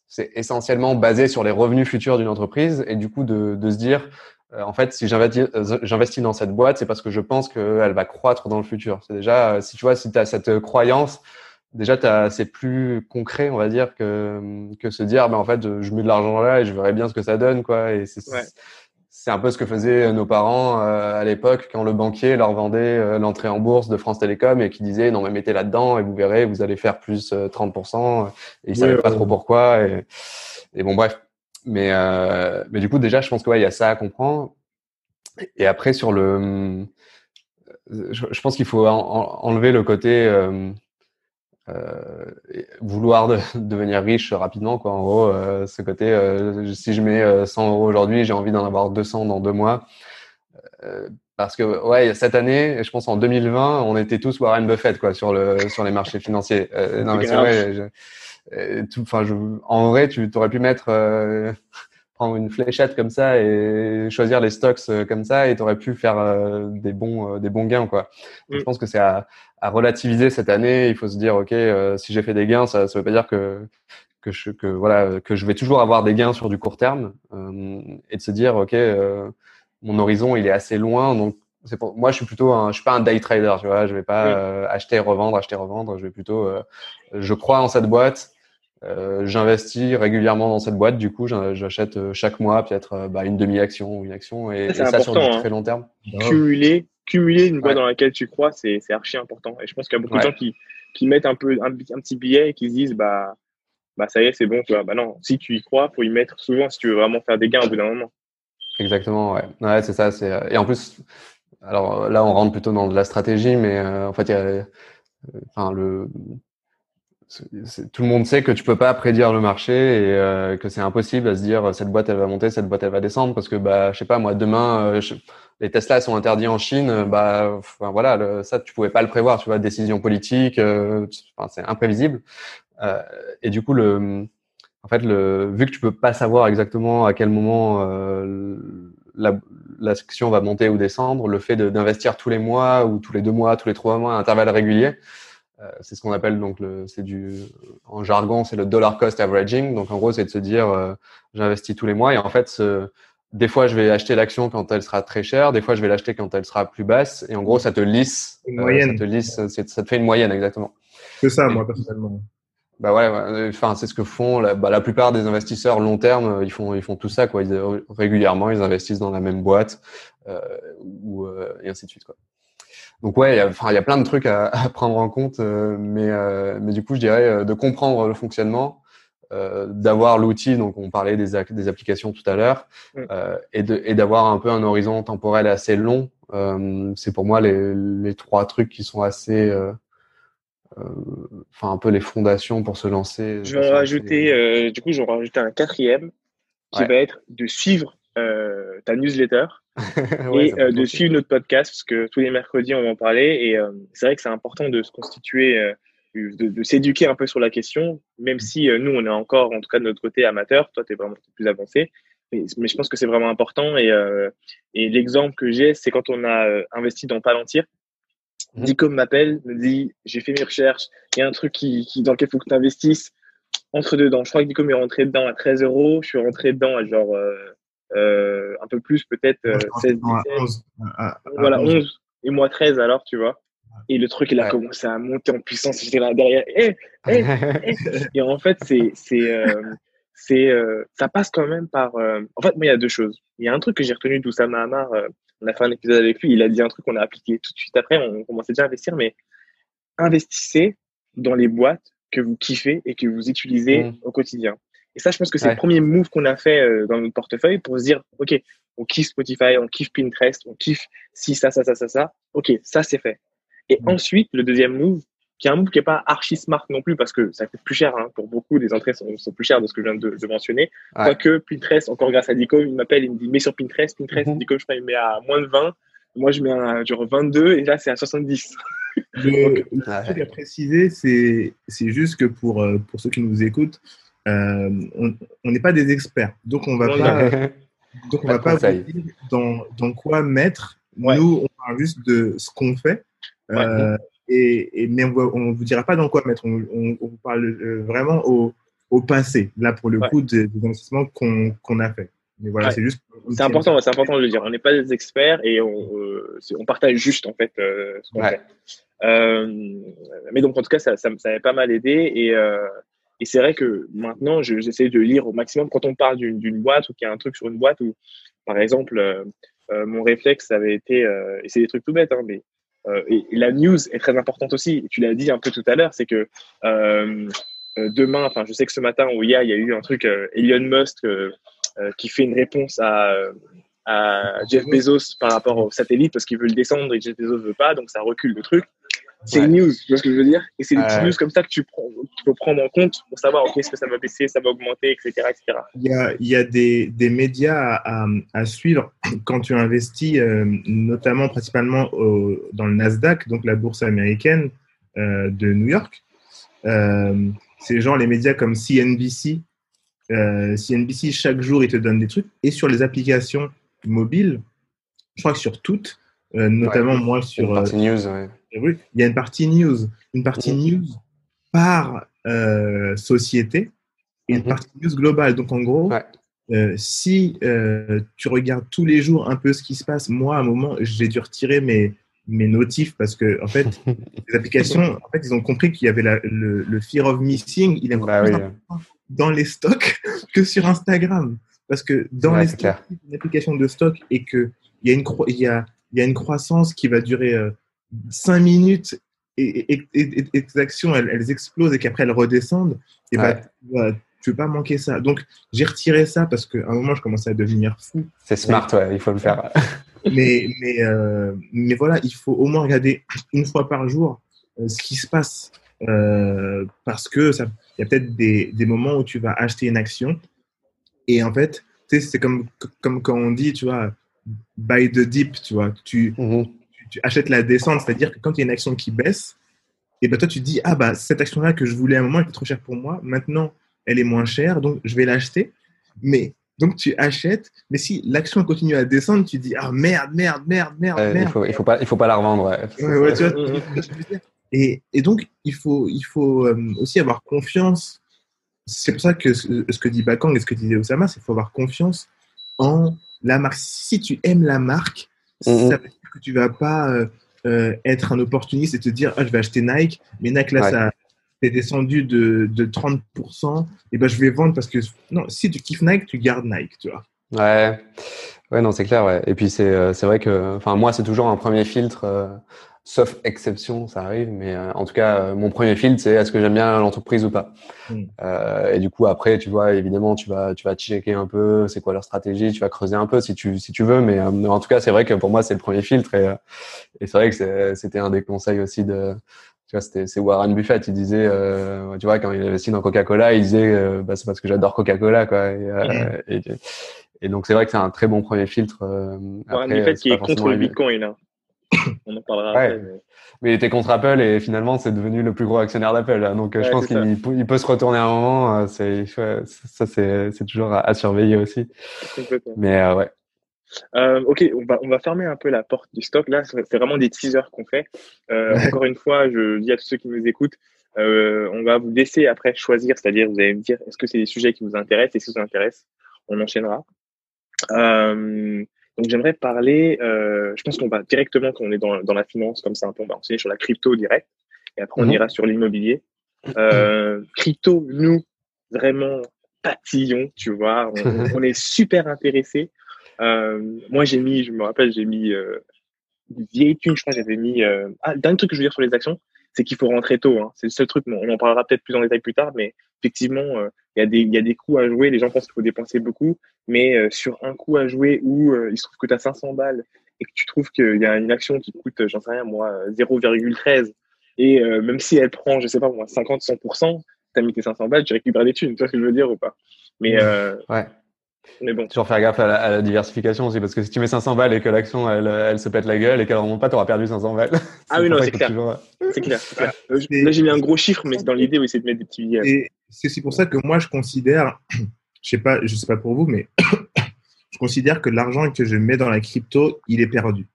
c'est essentiellement basé sur les revenus futurs d'une entreprise et du coup de, de se dire euh, en fait, si euh, j'investis dans cette boîte, c'est parce que je pense qu'elle va croître dans le futur. C'est déjà, euh, si tu vois, si tu as cette croyance, déjà, c'est plus concret, on va dire, que, que se dire, ben, en fait, je, mets de l'argent là et je verrai bien ce que ça donne, quoi. Et c'est c'est un peu ce que faisaient nos parents à l'époque quand le banquier leur vendait l'entrée en bourse de France Télécom et qui disait, non, mais mettez là-dedans et vous verrez, vous allez faire plus 30%. Et ils savaient pas trop pourquoi. Et, et bon, bref. Mais, euh, mais du coup, déjà, je pense qu'il ouais, y a ça à comprendre. Et après, sur le. Je, je pense qu'il faut enlever le côté. Euh, euh, vouloir de, devenir riche rapidement quoi en gros euh, ce côté euh, si je mets 100 euros aujourd'hui j'ai envie d'en avoir 200 dans deux mois. Parce que ouais cette année je pense en 2020 on était tous Warren Buffett quoi sur le sur les marchés financiers. Non mais c'est vrai enfin, je, en vrai, tu aurais pu mettre euh, prendre une fléchette comme ça et choisir les stocks euh, comme ça et tu aurais pu faire euh, des bons des bons gains quoi. Je mm. pense que c'est à, à, relativiser cette année. Il faut se dire ok, si j'ai fait des gains, ça ça veut pas dire que que je que voilà que je vais toujours avoir des gains sur du court terme et de se dire ok mon horizon il est assez loin donc c'est pour moi je suis plutôt un, je suis pas un day trader tu vois je vais pas acheter revendre acheter revendre je vais plutôt je crois en cette boîte euh, j'investis régulièrement dans cette boîte, du coup, j'achète euh, chaque mois peut-être euh, bah, une demi-action ou une action, et, ça, sur du hein. très long terme. Cumuler, cumuler une boîte dans laquelle tu crois, c'est archi important. Et je pense qu'il y a beaucoup de gens qui, qui mettent un peu un, petit billet et qui se disent bah bah ça y est, c'est bon, tu vois. Bah non, si tu y crois, faut y mettre souvent si tu veux vraiment faire des gains au bout d'un moment. Exactement, ouais. Ouais, c'est ça. C'est et en plus, alors là, on rentre plutôt dans de la stratégie, mais en fait, il y a, enfin le tout le monde sait que tu peux pas prédire le marché et euh, que c'est impossible à se dire cette boîte elle va monter, cette boîte elle va descendre. Parce que bah je sais pas moi demain euh, les Tesla sont interdits en Chine, bah voilà ça tu pouvais pas le prévoir, tu vois décision politique, euh, c'est imprévisible. Et du coup le en fait le vu que tu peux pas savoir exactement à quel moment la l'action va monter ou descendre, le fait d'investir tous les mois ou tous les deux mois, tous les trois mois à intervalles réguliers euh, c'est ce qu'on appelle donc le, c'est du, en jargon, c'est le dollar cost averaging. Donc en gros, c'est de se dire, euh, j'investis tous les mois et en fait, des fois, je vais acheter l'action quand elle sera très chère, des fois, je vais l'acheter quand elle sera plus basse, et en gros, ça te lisse, une moyenne. Euh, ça te lisse, ça te fait une moyenne exactement. C'est ça, moi personnellement. Bah ouais, enfin c'est ce que font la, bah, la plupart des investisseurs long terme, ils font ils font tout ça quoi. Ils, régulièrement, ils investissent dans la même boîte euh, ou et ainsi de suite quoi donc ouais, il y a, enfin, il y a plein de trucs à, à prendre en compte, euh, mais, euh, mais du coup, je dirais euh, de comprendre le fonctionnement, d'avoir l'outil, donc on parlait des, des applications tout à l'heure, mm. et, d'avoir un peu un horizon temporel assez long. c'est pour moi les, les trois trucs qui sont assez, enfin un peu les fondations pour se lancer. Je vais en rajouter, du coup, je vais en rajouter un quatrième qui va être de suivre ta newsletter et euh, de suivre notre podcast parce que tous les mercredis on va en parler. Et euh, c'est vrai que c'est important de se constituer, euh, de, s'éduquer un peu sur la question, même si nous on est encore en tout cas de notre côté amateur, toi tu es vraiment plus avancé, mais, je pense que c'est vraiment important. Et, et l'exemple que j'ai c'est quand on a investi dans Palantir. Mmh. Dicom m'appelle, me dit j'ai fait mes recherches, il y a un truc qui, qui dans lequel il faut que tu investisses entre dedans. Je crois que Dicom est rentré dedans à 13 euros, je suis rentré dedans à genre euh, un peu plus peut-être 16, euh, 17. voilà, 11. Et moi 13 alors, tu vois. Et le truc, il a commencé à monter en puissance. J'étais là derrière. Eh, eh, eh. Et en fait, c'est, c'est, euh, c'est, euh, ça passe quand même par. Euh, en fait, moi, il y a deux choses. Il y a un truc que j'ai retenu d'Oussama Hamar. on a fait un épisode avec lui. Il a dit un truc qu'on a appliqué tout de suite après. On commençait déjà à investir, mais investissez dans les boîtes que vous kiffez et que vous utilisez mmh. au quotidien. Et ça, je pense que c'est le premier move qu'on a fait dans notre portefeuille pour se dire, OK, on kiffe Spotify, on kiffe Pinterest, on kiffe si, ça, ça, ça, ça, ça. OK, ça, c'est fait. Et mm. ensuite, le deuxième move, qui est un move qui n'est pas archi smart non plus parce que ça coûte plus cher hein, pour beaucoup. Les entrées sont, plus chères de ce que je viens de, mentionner. Quoique Pinterest, encore grâce à Dico, il m'appelle, il me dit mets sur Pinterest, Pinterest, mm Dico, je crois, il met à moins de 20. Moi, je mets à genre 22 et là, c'est à 70. Le, truc à préciser, c'est, c'est juste que pour, euh, pour ceux qui nous écoutent, euh, on n'est pas des experts. Donc, on va pas, donc on va pas vous dire dans, dans quoi mettre. Nous, on parle juste de ce qu'on fait. Euh, et, mais on ne vous dira pas dans quoi mettre. On, vous parle euh, vraiment au, au, passé, là pour le coup des, investissements qu'on a fait. Mais voilà, c'est juste. C'est important, c'est important de le dire. On n'est pas des experts et on, euh, on partage juste en fait ce qu'on fait. mais donc en tout cas, ça, ça, ça pas mal aidé et, et c'est vrai que maintenant, j'essaie de lire au maximum quand on parle d'une boîte ou qu'il y a un truc sur une boîte ou par exemple, mon réflexe avait été, et c'est des trucs tout bêtes, hein, mais euh, et, la news est très importante aussi. Tu l'as dit un peu tout à l'heure, c'est que euh, euh, demain, enfin, je sais que ce matin ou hier, il y a eu un truc, Elon Musk qui fait une réponse à, à Jeff Bezos par rapport au satellite parce qu'il veut le descendre et Jeff Bezos veut pas, donc ça recule le truc. C'est une news, tu vois ce que je veux dire? Et c'est des petites news comme ça que tu, prends, tu peux prendre en compte pour savoir, OK, est-ce que ça va baisser, ça va augmenter, etc. etc. Il y a, il y a des, des médias à, à, suivre quand tu investis, euh, notamment principalement au, dans le Nasdaq, donc la bourse américaine euh, de New York. Euh, c'est genre les médias comme CNBC. Euh, CNBC, chaque jour, ils te donnent des trucs. Et sur les applications mobiles, je crois que sur toutes, euh, notamment moi sur. News, ouais il y a une partie news, une partie mmh. news par euh, société et une mmh. partie news globale. Donc en gros, euh, si euh, tu regardes tous les jours un peu ce qui se passe, moi à un moment j'ai dû retirer mes mes notifs parce que en fait les applications en fait ils ont compris qu'il y avait le, fear of missing il est bah dans les stocks que sur Instagram parce que dans les stocks, une application de stock et que il y a une il y a il y a une croissance qui va durer cinq minutes et, et, et, et, tes actions, elles, explosent et qu'après elles redescendent, et bah, tu ne veux pas manquer ça. Donc, j'ai retiré ça parce qu'à un moment, je commençais à devenir fou. C'est smart, ouais, il faut le faire. mais, mais, euh, mais voilà, il faut au moins regarder une fois par jour euh, ce qui se passe. Euh, parce que il y a peut-être des, des, moments où tu vas acheter une action et en fait, c'est comme, comme quand on dit, tu vois, buy the dip, tu vois. Tu, mhm tu achètes la descente, c'est-à-dire que quand il y a une action qui baisse, et ben toi tu te dis ah bah cette action-là que je voulais à un moment elle était trop chère pour moi, maintenant elle est moins chère, donc je vais l'acheter. Mais donc tu achètes, mais si l'action continue à descendre, tu dis ah merde, merde, merde, merde, merde. Il faut, il faut pas, il faut pas la revendre. et, et, donc il faut, il faut euh, aussi avoir confiance. C'est pour ça que ce, que dit Bakang et ce que disait Osama, c'est qu'il faut avoir confiance en la marque. Si tu aimes la marque, ça veut dire que tu vas pas euh, euh, être un opportuniste et te dire ah, je vais acheter Nike, mais Nike là, ça est descendu de, de 30%, et ben je vais vendre parce que non, si tu kiffes Nike, tu gardes Nike, tu vois. Ouais, ouais, non, c'est clair, ouais. Et puis c'est euh, vrai que, enfin moi c'est toujours un premier filtre sauf exception, ça arrive, mais euh, en tout cas, euh, mon premier filtre, c'est est-ce que j'aime bien l'entreprise ou pas? Mm. Euh, et du coup, après, tu vois, évidemment, tu vas, tu vas checker un peu, c'est quoi leur stratégie, tu vas creuser un peu si tu, si tu veux, mais en tout cas, c'est vrai que pour moi, c'est le premier filtre, et, et c'est vrai que c'était un des conseils aussi de, tu vois, c'était c'est Warren Buffett, il disait, tu vois, quand il investit dans Coca-Cola, il disait, bah, c'est parce que j'adore Coca-Cola, quoi. Et, mm. et, et, donc, c'est vrai que c'est un très bon premier filtre. Warren Buffett qui est contre le Bitcoin, là. On en parlera après. Mais... il était contre Apple et finalement, c'est devenu le plus gros actionnaire d'Apple. Donc, euh, je pense qu'il peut, se retourner à un moment. Euh, c'est, ça, c'est, toujours à, surveiller aussi. Mais euh, ouais. Euh, ok, on va, on va fermer un peu la porte du stock. Là, c'est vraiment des teasers qu'on fait. Euh, encore une fois, je dis à tous ceux qui nous écoutent, euh, on va vous laisser après choisir, c'est-à-dire vous allez me dire est-ce que c'est des sujets qui vous intéressent? Et si ça vous intéresse, on enchaînera. Euh, Donc j'aimerais parler, euh, je pense qu'on va directement, quand on est dans, dans, la finance comme ça, un peu, on va enseigner sur la crypto direct, et après on mhm. ira sur l'immobilier. Euh, crypto, nous, vraiment papillon, tu vois, on, est super intéressés. Euh, moi j'ai mis, je me rappelle, j'ai mis vieille thune, je crois, j'avais mis. Ah, dernier truc que je veux dire sur les actions, c'est qu'il faut rentrer tôt. Hein. C'est le seul truc, on en parlera peut-être plus en détail plus tard, mais effectivement, euh, il y, a des, y a des coups à jouer. Les gens pensent qu'il faut dépenser beaucoup, mais euh, sur un coup à jouer où euh, il se trouve que tu as 500 balles et que tu trouves qu'il y a une action qui coûte, j'en sais rien, moi, 0,13, et même si elle prend, je sais pas moi, 50-100%, tu as mis tes 500 balles, tu récupères des thunes. Tu vois ce que je veux dire ou pas? Mais ouais. Mais bon. Toujours faire gaffe à la, diversification aussi, parce que si tu mets 500 balles et que l'action elle, elle, se pète la gueule et qu'elle remonte pas, tu auras perdu 500 balles. Ah oui, non, c'est clair. C'est clair. Euh, là, j'ai mis un gros chiffre, mais dans l'idée, oui, c'est de mettre des petits billets. Et c'est pour ça que moi, je considère, je sais pas, je sais pas pour vous, mais je considère que l'argent que je mets dans la crypto, il est perdu.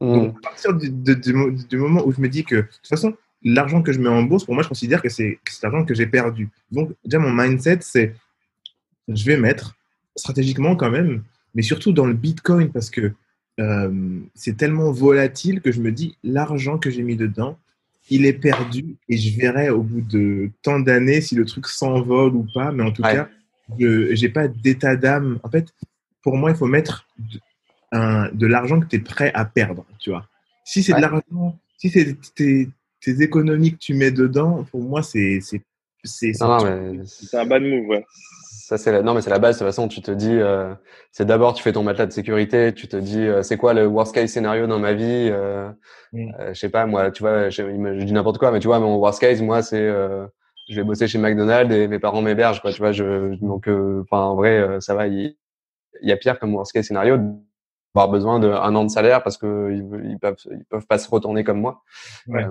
Hmm. Donc, à partir du, du, moment où je me dis que, de toute façon, l'argent que je mets en bourse, pour moi, je considère que c'est l'argent que j'ai perdu. Donc, déjà, mon mindset, c'est je vais mettre stratégiquement quand même, mais surtout dans le Bitcoin parce que euh, c'est tellement volatile que je me dis l'argent que j'ai mis dedans, il est perdu et je verrai au bout de tant d'années si le truc s'envole ou pas. Mais en tout cas, je n'ai pas d'état d'âme. En fait, pour moi, il faut mettre de, l'argent que tu es prêt à perdre, tu vois. Si c'est de l'argent, si c'est tes, tes, économies que tu mets dedans, pour moi, c'est c'est un bad move, ouais. Ça, c'est la... non, mais c'est la base. De toute façon, tu te dis, euh, c'est d'abord, tu fais ton matelas de sécurité. Tu te dis, euh, c'est quoi le worst case scénario dans ma vie euh, mm. euh Je sais pas, moi, tu vois, je, je dis n'importe quoi, mais tu vois, mon worst case, moi, c'est, euh, je vais bosser chez McDonald's et mes parents m'hébergent, quoi. Tu vois, je, donc, enfin, en vrai, ça va. Il, y a pire comme worst case scénario avoir besoin d'un an de salaire parce que ils, ils, peuvent ils peuvent pas se retourner comme moi.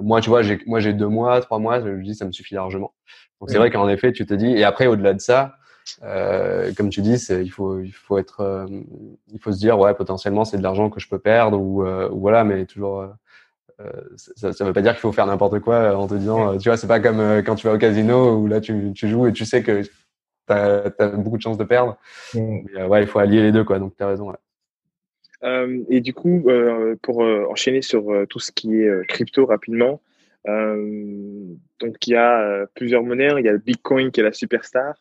moi, tu vois, j'ai moi j'ai deux mois, trois mois. Je dis ça me suffit largement. Donc c'est vrai qu'en effet, tu te dis. Et après, au-delà de ça, euh, comme tu dis, il faut, il faut être, euh, il faut se dire, ouais, potentiellement, c'est de l'argent que je peux perdre ou, euh, ou voilà, mais toujours. Euh, ça, ça veut pas dire qu'il faut faire n'importe quoi en te disant, tu vois, c'est pas comme quand tu vas au casino où là tu, tu joues et tu sais que tu as, as, beaucoup de chances de perdre. Mais, ouais, il faut allier les deux, quoi. Donc tu as raison. Ouais. Euh, et du coup, euh, pour enchaîner sur tout ce qui est crypto rapidement, donc il y a plusieurs monnaies. Il y a le Bitcoin qui est la superstar.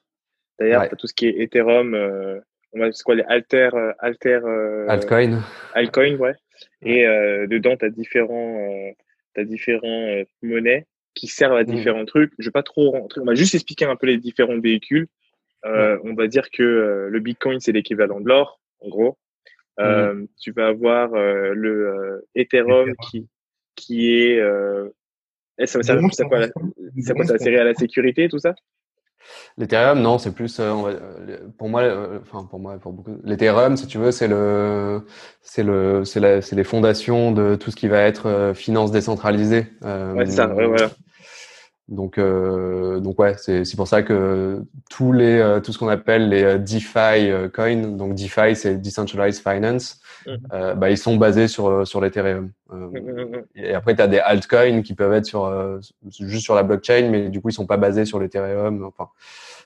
D'ailleurs, tout ce qui est Ethereum, euh, c'est quoi les alter, euh, alter euh, altcoin, altcoin, ouais. Et euh, dedans, tu as différents, euh, as différents monnaies qui servent à mm. différents trucs. Je vais pas trop rentrer. On va juste expliquer un peu les différents véhicules. On va dire que le Bitcoin, c'est l'équivalent de l'or, en gros. Mm. Tu vas avoir le Ethereum qui, qui est ça, ça, ça, ça, quoi, ça, quoi, ça, à la sécurité, tout ça? L'Ethereum, non, c'est plus, euh, euh, pour moi, euh, enfin pour moi, pour beaucoup. L'Ethereum, si tu veux, c'est le, c'est le, c'est c'est les fondations de tout ce qui va être finance décentralisée. ouais, ça, ouais, voilà. Donc, euh, donc ouais, c'est c'est pour ça que tous les euh, tout ce qu'on appelle les euh, DeFi coins, donc DeFi c'est decentralized finance, mmh. bah ils sont basés sur sur l'Ethereum. Mmh, mmh, et après tu as des altcoins qui peuvent être sur juste sur la blockchain, mais du coup ils sont pas basés sur l'Ethereum. Enfin,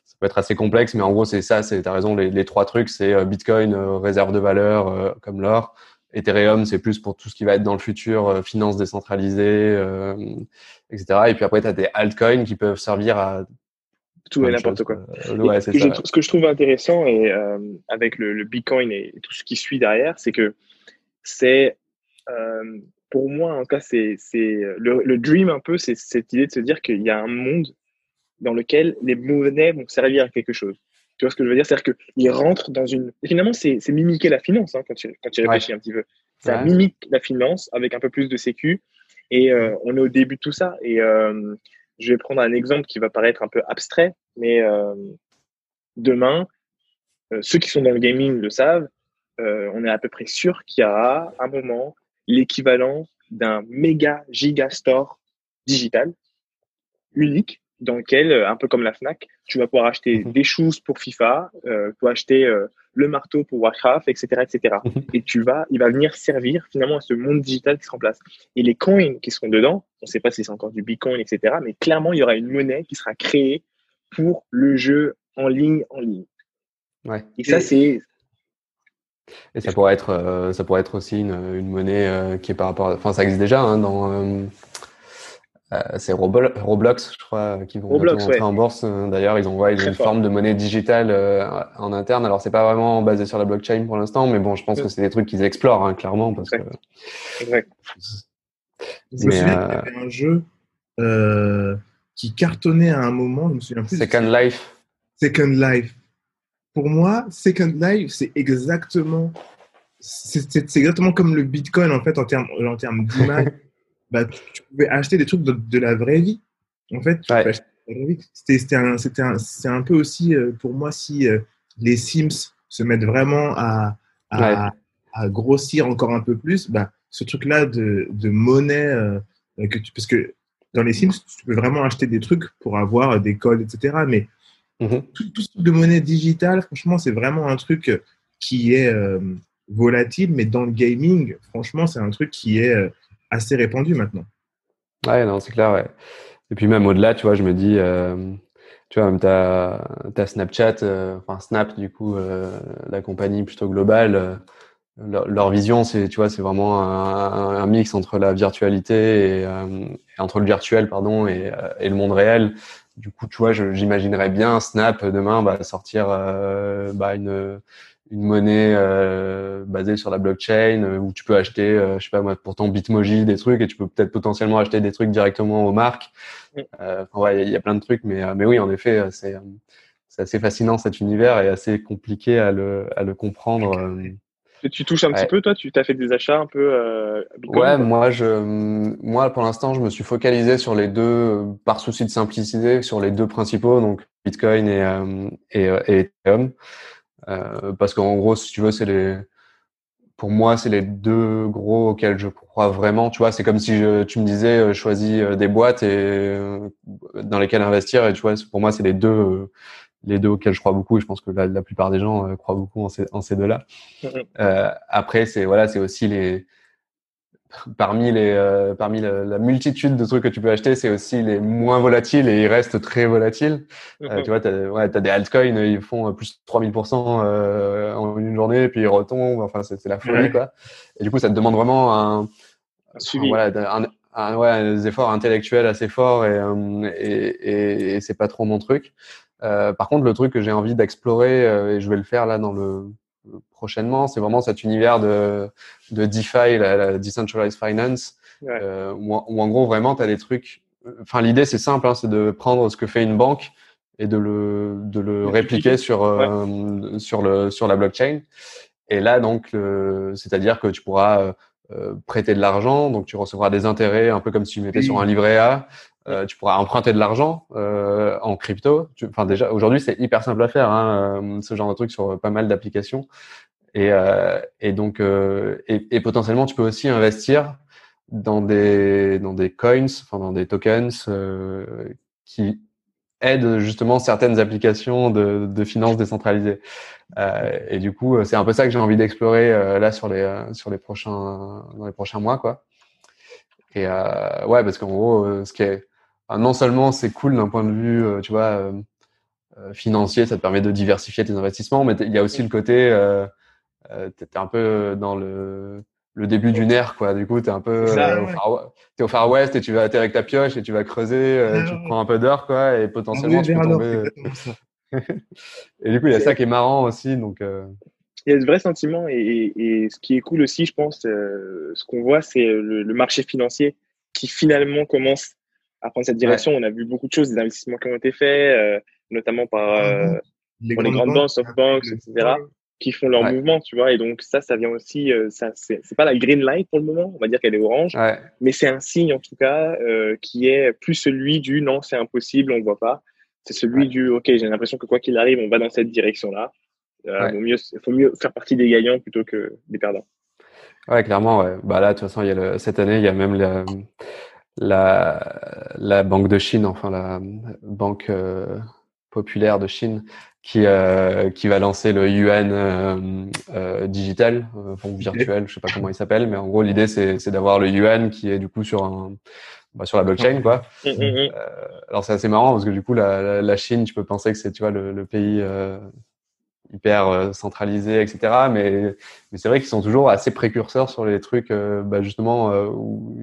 ça peut être assez complexe, mais en gros c'est ça. C'est t'as raison. Les, les trois trucs, c'est Bitcoin, réserve de valeur comme l'or. Ethereum, c'est plus pour tout ce qui va être dans le futur, euh, finance décentralisée, euh, etc. Et puis après, tu as des altcoins qui peuvent servir à tout et n'importe quoi. Euh, ce que je trouve intéressant et euh, avec le, le, Bitcoin et tout ce qui suit derrière, c'est que c'est, euh, pour moi en tout cas, c'est le, le dream un peu, c'est cette idée de se dire qu'il y a un monde dans lequel les monnaies vont servir à quelque chose. Tu vois ce que je veux dire? C'est-à-dire qu'il rentre dans une. finalement, c'est mimiquer la finance hein, quand, tu, quand tu réfléchis un petit peu. Ça mimique la finance avec un peu plus de sécu. Et euh, on est au début de tout ça. Et euh, je vais prendre un exemple qui va paraître un peu abstrait, mais euh, demain, ceux qui sont dans le gaming le savent, on est à peu près sûr qu'il y aura un moment l'équivalent d'un méga giga store digital unique dans lequel, euh, un peu comme la Fnac, tu vas pouvoir acheter mhm. des choses pour FIFA, euh, pour acheter euh, le marteau pour Warcraft, etc., etc. Mhm. Et tu vas, il va venir servir finalement à ce monde digital qui se remplace. Et les coins qui seront dedans, on ne sait pas si c'est encore du Bitcoin, etc., mais clairement, il y aura une monnaie qui sera créée pour le jeu en ligne, en ligne. Ouais. Et ça, c'est Et ça pourrait être, ça pourrait être aussi une, une monnaie qui est par rapport, à... enfin ça existe déjà hein, dans euh, c'est Roblox, je crois, qui vont Roblox, entrer en bourse. Euh, d'ailleurs, ils ont, une forme de monnaie digitale euh, en interne. Alors, c'est pas vraiment basé sur la blockchain pour l'instant, mais bon, je pense que c'est des trucs qu'ils explorent, hein, clairement. Parce que... exact. Je me souviens qu'il y avait un jeu qui cartonnait à un moment, je me souviens plus. Second Life. Second Life. Pour moi, Second Life, c'est exactement, c'est exactement comme le Bitcoin en fait en termes en termes d'image. bah, tu, pouvais acheter des trucs de, la vraie vie. En fait, c'était un, un, c'est un peu aussi euh, pour moi si euh, les Sims se mettent vraiment à, à, à, grossir encore un peu plus, bah, ce truc-là de, de, monnaie euh, que tu, parce que dans les Sims, tu peux vraiment acheter des trucs pour avoir des codes, etc. Mais mm-hmm. tout, tout, ce truc de monnaie digitale, franchement, c'est vraiment un truc qui est volatile, mais dans le gaming, franchement, c'est un truc qui est assez répandu maintenant. Ouais, non, c'est clair, ouais. Et puis même au-delà, tu vois, je me dis, euh, tu vois, même ta, ta Snapchat, euh, enfin Snap, du coup, euh, la compagnie plutôt globale, leur, vision, c'est, tu vois, c'est vraiment un, mix entre la virtualité et, entre le virtuel, pardon, et, et, le monde réel. Du coup, tu vois, j'imaginerais bien Snap demain bah, sortir bah, une une monnaie euh, basée sur la blockchain euh, où tu peux acheter, euh, je sais pas moi, pour ton Bitmoji des trucs et tu peux peut-être potentiellement acheter des trucs directement aux marques. Euh, ouais, il y a plein de trucs, mais mais oui, en effet, c'est c'est assez fascinant cet univers et assez compliqué à le à le comprendre. tu touches un petit peu, toi Tu as fait des achats un peu Bitcoin, Ouais, moi, je, moi, pour l'instant, je me suis focalisé sur les deux, par souci de simplicité, sur les deux principaux, donc Bitcoin et, et, et Ethereum. Euh, parce qu'en gros, si tu veux, c'est les, pour moi, c'est les deux gros auxquels je crois vraiment. Tu vois, c'est comme si je, tu me disais, euh, choisis euh, des boîtes et dans lesquelles investir. Et tu vois, pour moi, c'est les deux, les deux auxquels je crois beaucoup. Et je pense que la, la plupart des gens croient beaucoup en ces, en ces deux-là. Euh, après, c'est voilà, c'est aussi les parmi les euh, parmi la, multitude de trucs que tu peux acheter, c'est aussi les moins volatiles et ils restent très volatiles. Euh, mhm. tu vois, tu as, ouais, as des altcoins, ils font plus de 3000% euh, en une journée, puis ils retombent. Enfin, c'est la folie, quoi. Et du coup, ça te demande vraiment un, voilà, un, un, ouais, des efforts intellectuels assez forts et, et, et, et c'est pas trop mon truc. par contre, le truc que j'ai envie d'explorer, et je vais le faire là dans le prochainement, c'est vraiment cet univers de, de DeFi, la, Decentralized Finance, euh, où, en gros, vraiment, tu as des trucs. Enfin, l'idée, c'est simple, hein, c'est de prendre ce que fait une banque et de le, de le répliquer sur, euh, sur, le, sur la blockchain. Et là, donc, c'est-à-dire que tu pourras euh, prêter de l'argent, donc tu recevras des intérêts, un peu comme si tu mettais sur un livret A. Euh, tu pourras emprunter de l'argent euh, en crypto. Enfin déjà aujourd'hui c'est hyper simple à faire hein, ce genre de truc sur pas mal d'applications. Et, euh, et donc et, et, potentiellement tu peux aussi investir dans des dans des coins, enfin dans des tokens qui aident justement certaines applications de, de finances décentralisées. et du coup c'est un peu ça que j'ai envie d'explorer là sur les sur les prochains dans les prochains mois quoi. Et ouais parce qu'en gros ce qui est non seulement c'est cool d'un point de vue, euh, tu vois, euh, euh, financier, ça te permet de diversifier tes investissements, mais il y a aussi le côté, euh, tu es un peu dans le, le début d'une ère, quoi. Du coup, tu es un peu au, far, es au Far West et tu vas atterrir avec ta pioche et tu vas creuser, tu prends un peu d'heure, quoi, et potentiellement tu peux tomber. et du coup, il y a ça qui est marrant aussi, donc. Il y a ce vrai sentiment et, et, ce qui est cool aussi, je pense, ce qu'on voit, c'est le, le, marché financier qui finalement commence à prendre cette direction. On a vu beaucoup de choses, des investissements qui ont été faits, euh, notamment par ah euh, les, grandes banques, SoftBank, etc., qui font leur mouvement, tu vois. Et donc ça, ça vient aussi, euh, ça, c'est pas la green light pour le moment, on va dire qu'elle est orange, mais c'est un signe en tout cas euh, qui est plus celui du non, c'est impossible, on voit pas. C'est celui du ok, j'ai l'impression que quoi qu'il arrive, on va dans cette direction-là. Euh, il faut mieux faire partie des gagnants plutôt que des perdants. Ouais, clairement. Ouais. Bah là, de toute façon, y a le, cette année, il y a même la, la Banque de Chine, enfin la Banque euh, populaire de Chine, qui, euh, qui va lancer le yuan euh, euh digital, bon, virtuel, je sais pas comment il s'appelle, mais en gros l'idée c'est d'avoir le yuan qui est du coup sur un bah, sur la blockchain quoi. Mm, mm, mm. alors c'est assez marrant parce que du coup la, la, Chine, tu peux penser que c'est tu vois le, le pays hyper centralisés, etc. Mais, mais c'est vrai qu'ils sont toujours assez précurseurs sur les trucs, bah, justement, où,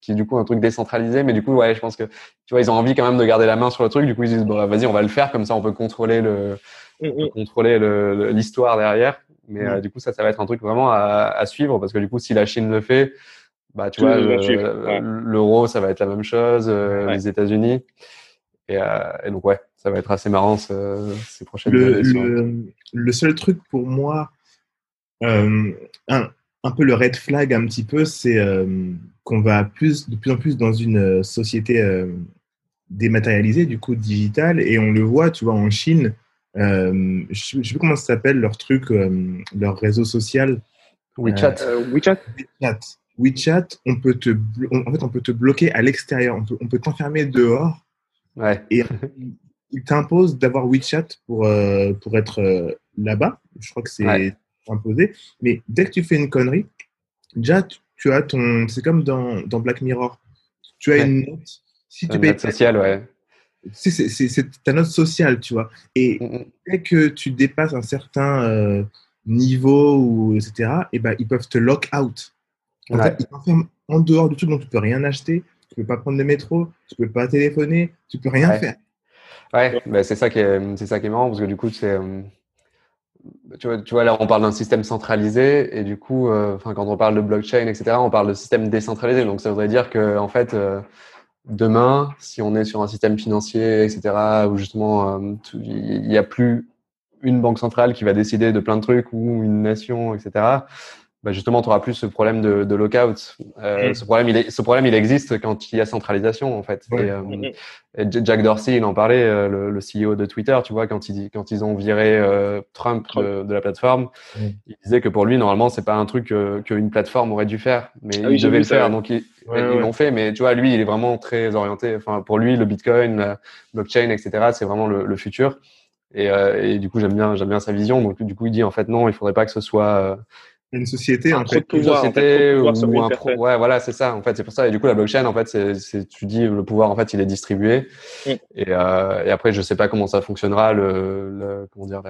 qui est du coup un truc décentralisé. Mais du coup, ouais, je pense que tu vois, ils ont envie quand même de garder la main sur le truc. Du coup, ils disent, bon, vas-y, on va le faire comme ça, on peut contrôler le, on peut contrôler l'histoire derrière. Mais euh, du coup, ça, ça va être un truc vraiment à, à, suivre parce que du coup, si la Chine le fait, bah, tu vois, l'euro, ça va être la même chose, euh, les États-Unis. Et, euh, et, donc, ouais, ça va être assez marrant ce, ces prochaines le, années. Le, le, seul truc pour moi, un, un peu le red flag un petit peu, c'est qu'on va plus, de plus en plus dans une société dématérialisée, du coup digitale, et on le voit, tu vois, en Chine, euh, je ne sais plus comment ça s'appelle, leur truc, euh, leur réseau social. WeChat. Euh, WeChat. WeChat. WeChat, on peut te, en fait, on peut te bloquer à l'extérieur. On peut, on peut t'enfermer dehors. Ouais. Et ils t'imposent d'avoir WeChat pour, pour être là-bas. Je crois que c'est imposé. Mais dès que tu fais une connerie, déjà, tu, as ton. C'est comme dans, dans, Black Mirror. Tu as une note. Si tu une note sociale, ouais c'est ta note sociale, tu vois. Et mm, mm. dès que tu dépasses un certain euh, niveau, ou, etc., et ben, ils peuvent te lock out. En fait, ils t'enferment en dehors du truc, donc tu peux rien acheter, tu peux pas prendre le métro, tu peux pas téléphoner, tu peux rien faire. Ouais, ben, c'est ça qui est, ça qui est marrant parce que du coup, c'est, euh, tu vois, tu vois, là, on parle d'un système centralisé et du coup, euh, quand on parle de blockchain, etc., on parle de système décentralisé. Donc, ça voudrait dire que, en fait, demain, si on est sur un système financier, etc., où justement euh, il n'y a plus une banque centrale qui va décider de plein de trucs ou une nation, etc., bah justement, tu auras plus ce problème de, de lockout. Euh, ce, problème, il est, ce problème, il existe quand il y a centralisation, en fait. Et, euh, et, Jack Dorsey, il en parlait, euh, le, le, CEO de Twitter, tu vois, quand, il, quand ils ont viré euh, Trump, De, de, la plateforme, il disait que pour lui, normalement, c'est pas un truc qu'une plateforme aurait dû faire, mais ah il devait le faire. Donc, ils l'ont fait, mais tu vois, lui, il est vraiment très orienté. Enfin, pour lui, le Bitcoin, la blockchain, etc., c'est vraiment le, le futur. Et, et, du coup, j'aime bien, j'aime bien sa vision. Donc, du coup, il dit en fait non, il faudrait pas que ce soit une société un en fait, pouvoir, une société ou un pro... ouais voilà c'est ça en fait. C'est pour ça et du coup la blockchain en fait c'est tu dis le pouvoir en fait il est distribué. Mm. et, euh, et après je sais pas comment ça fonctionnera le, le comment dire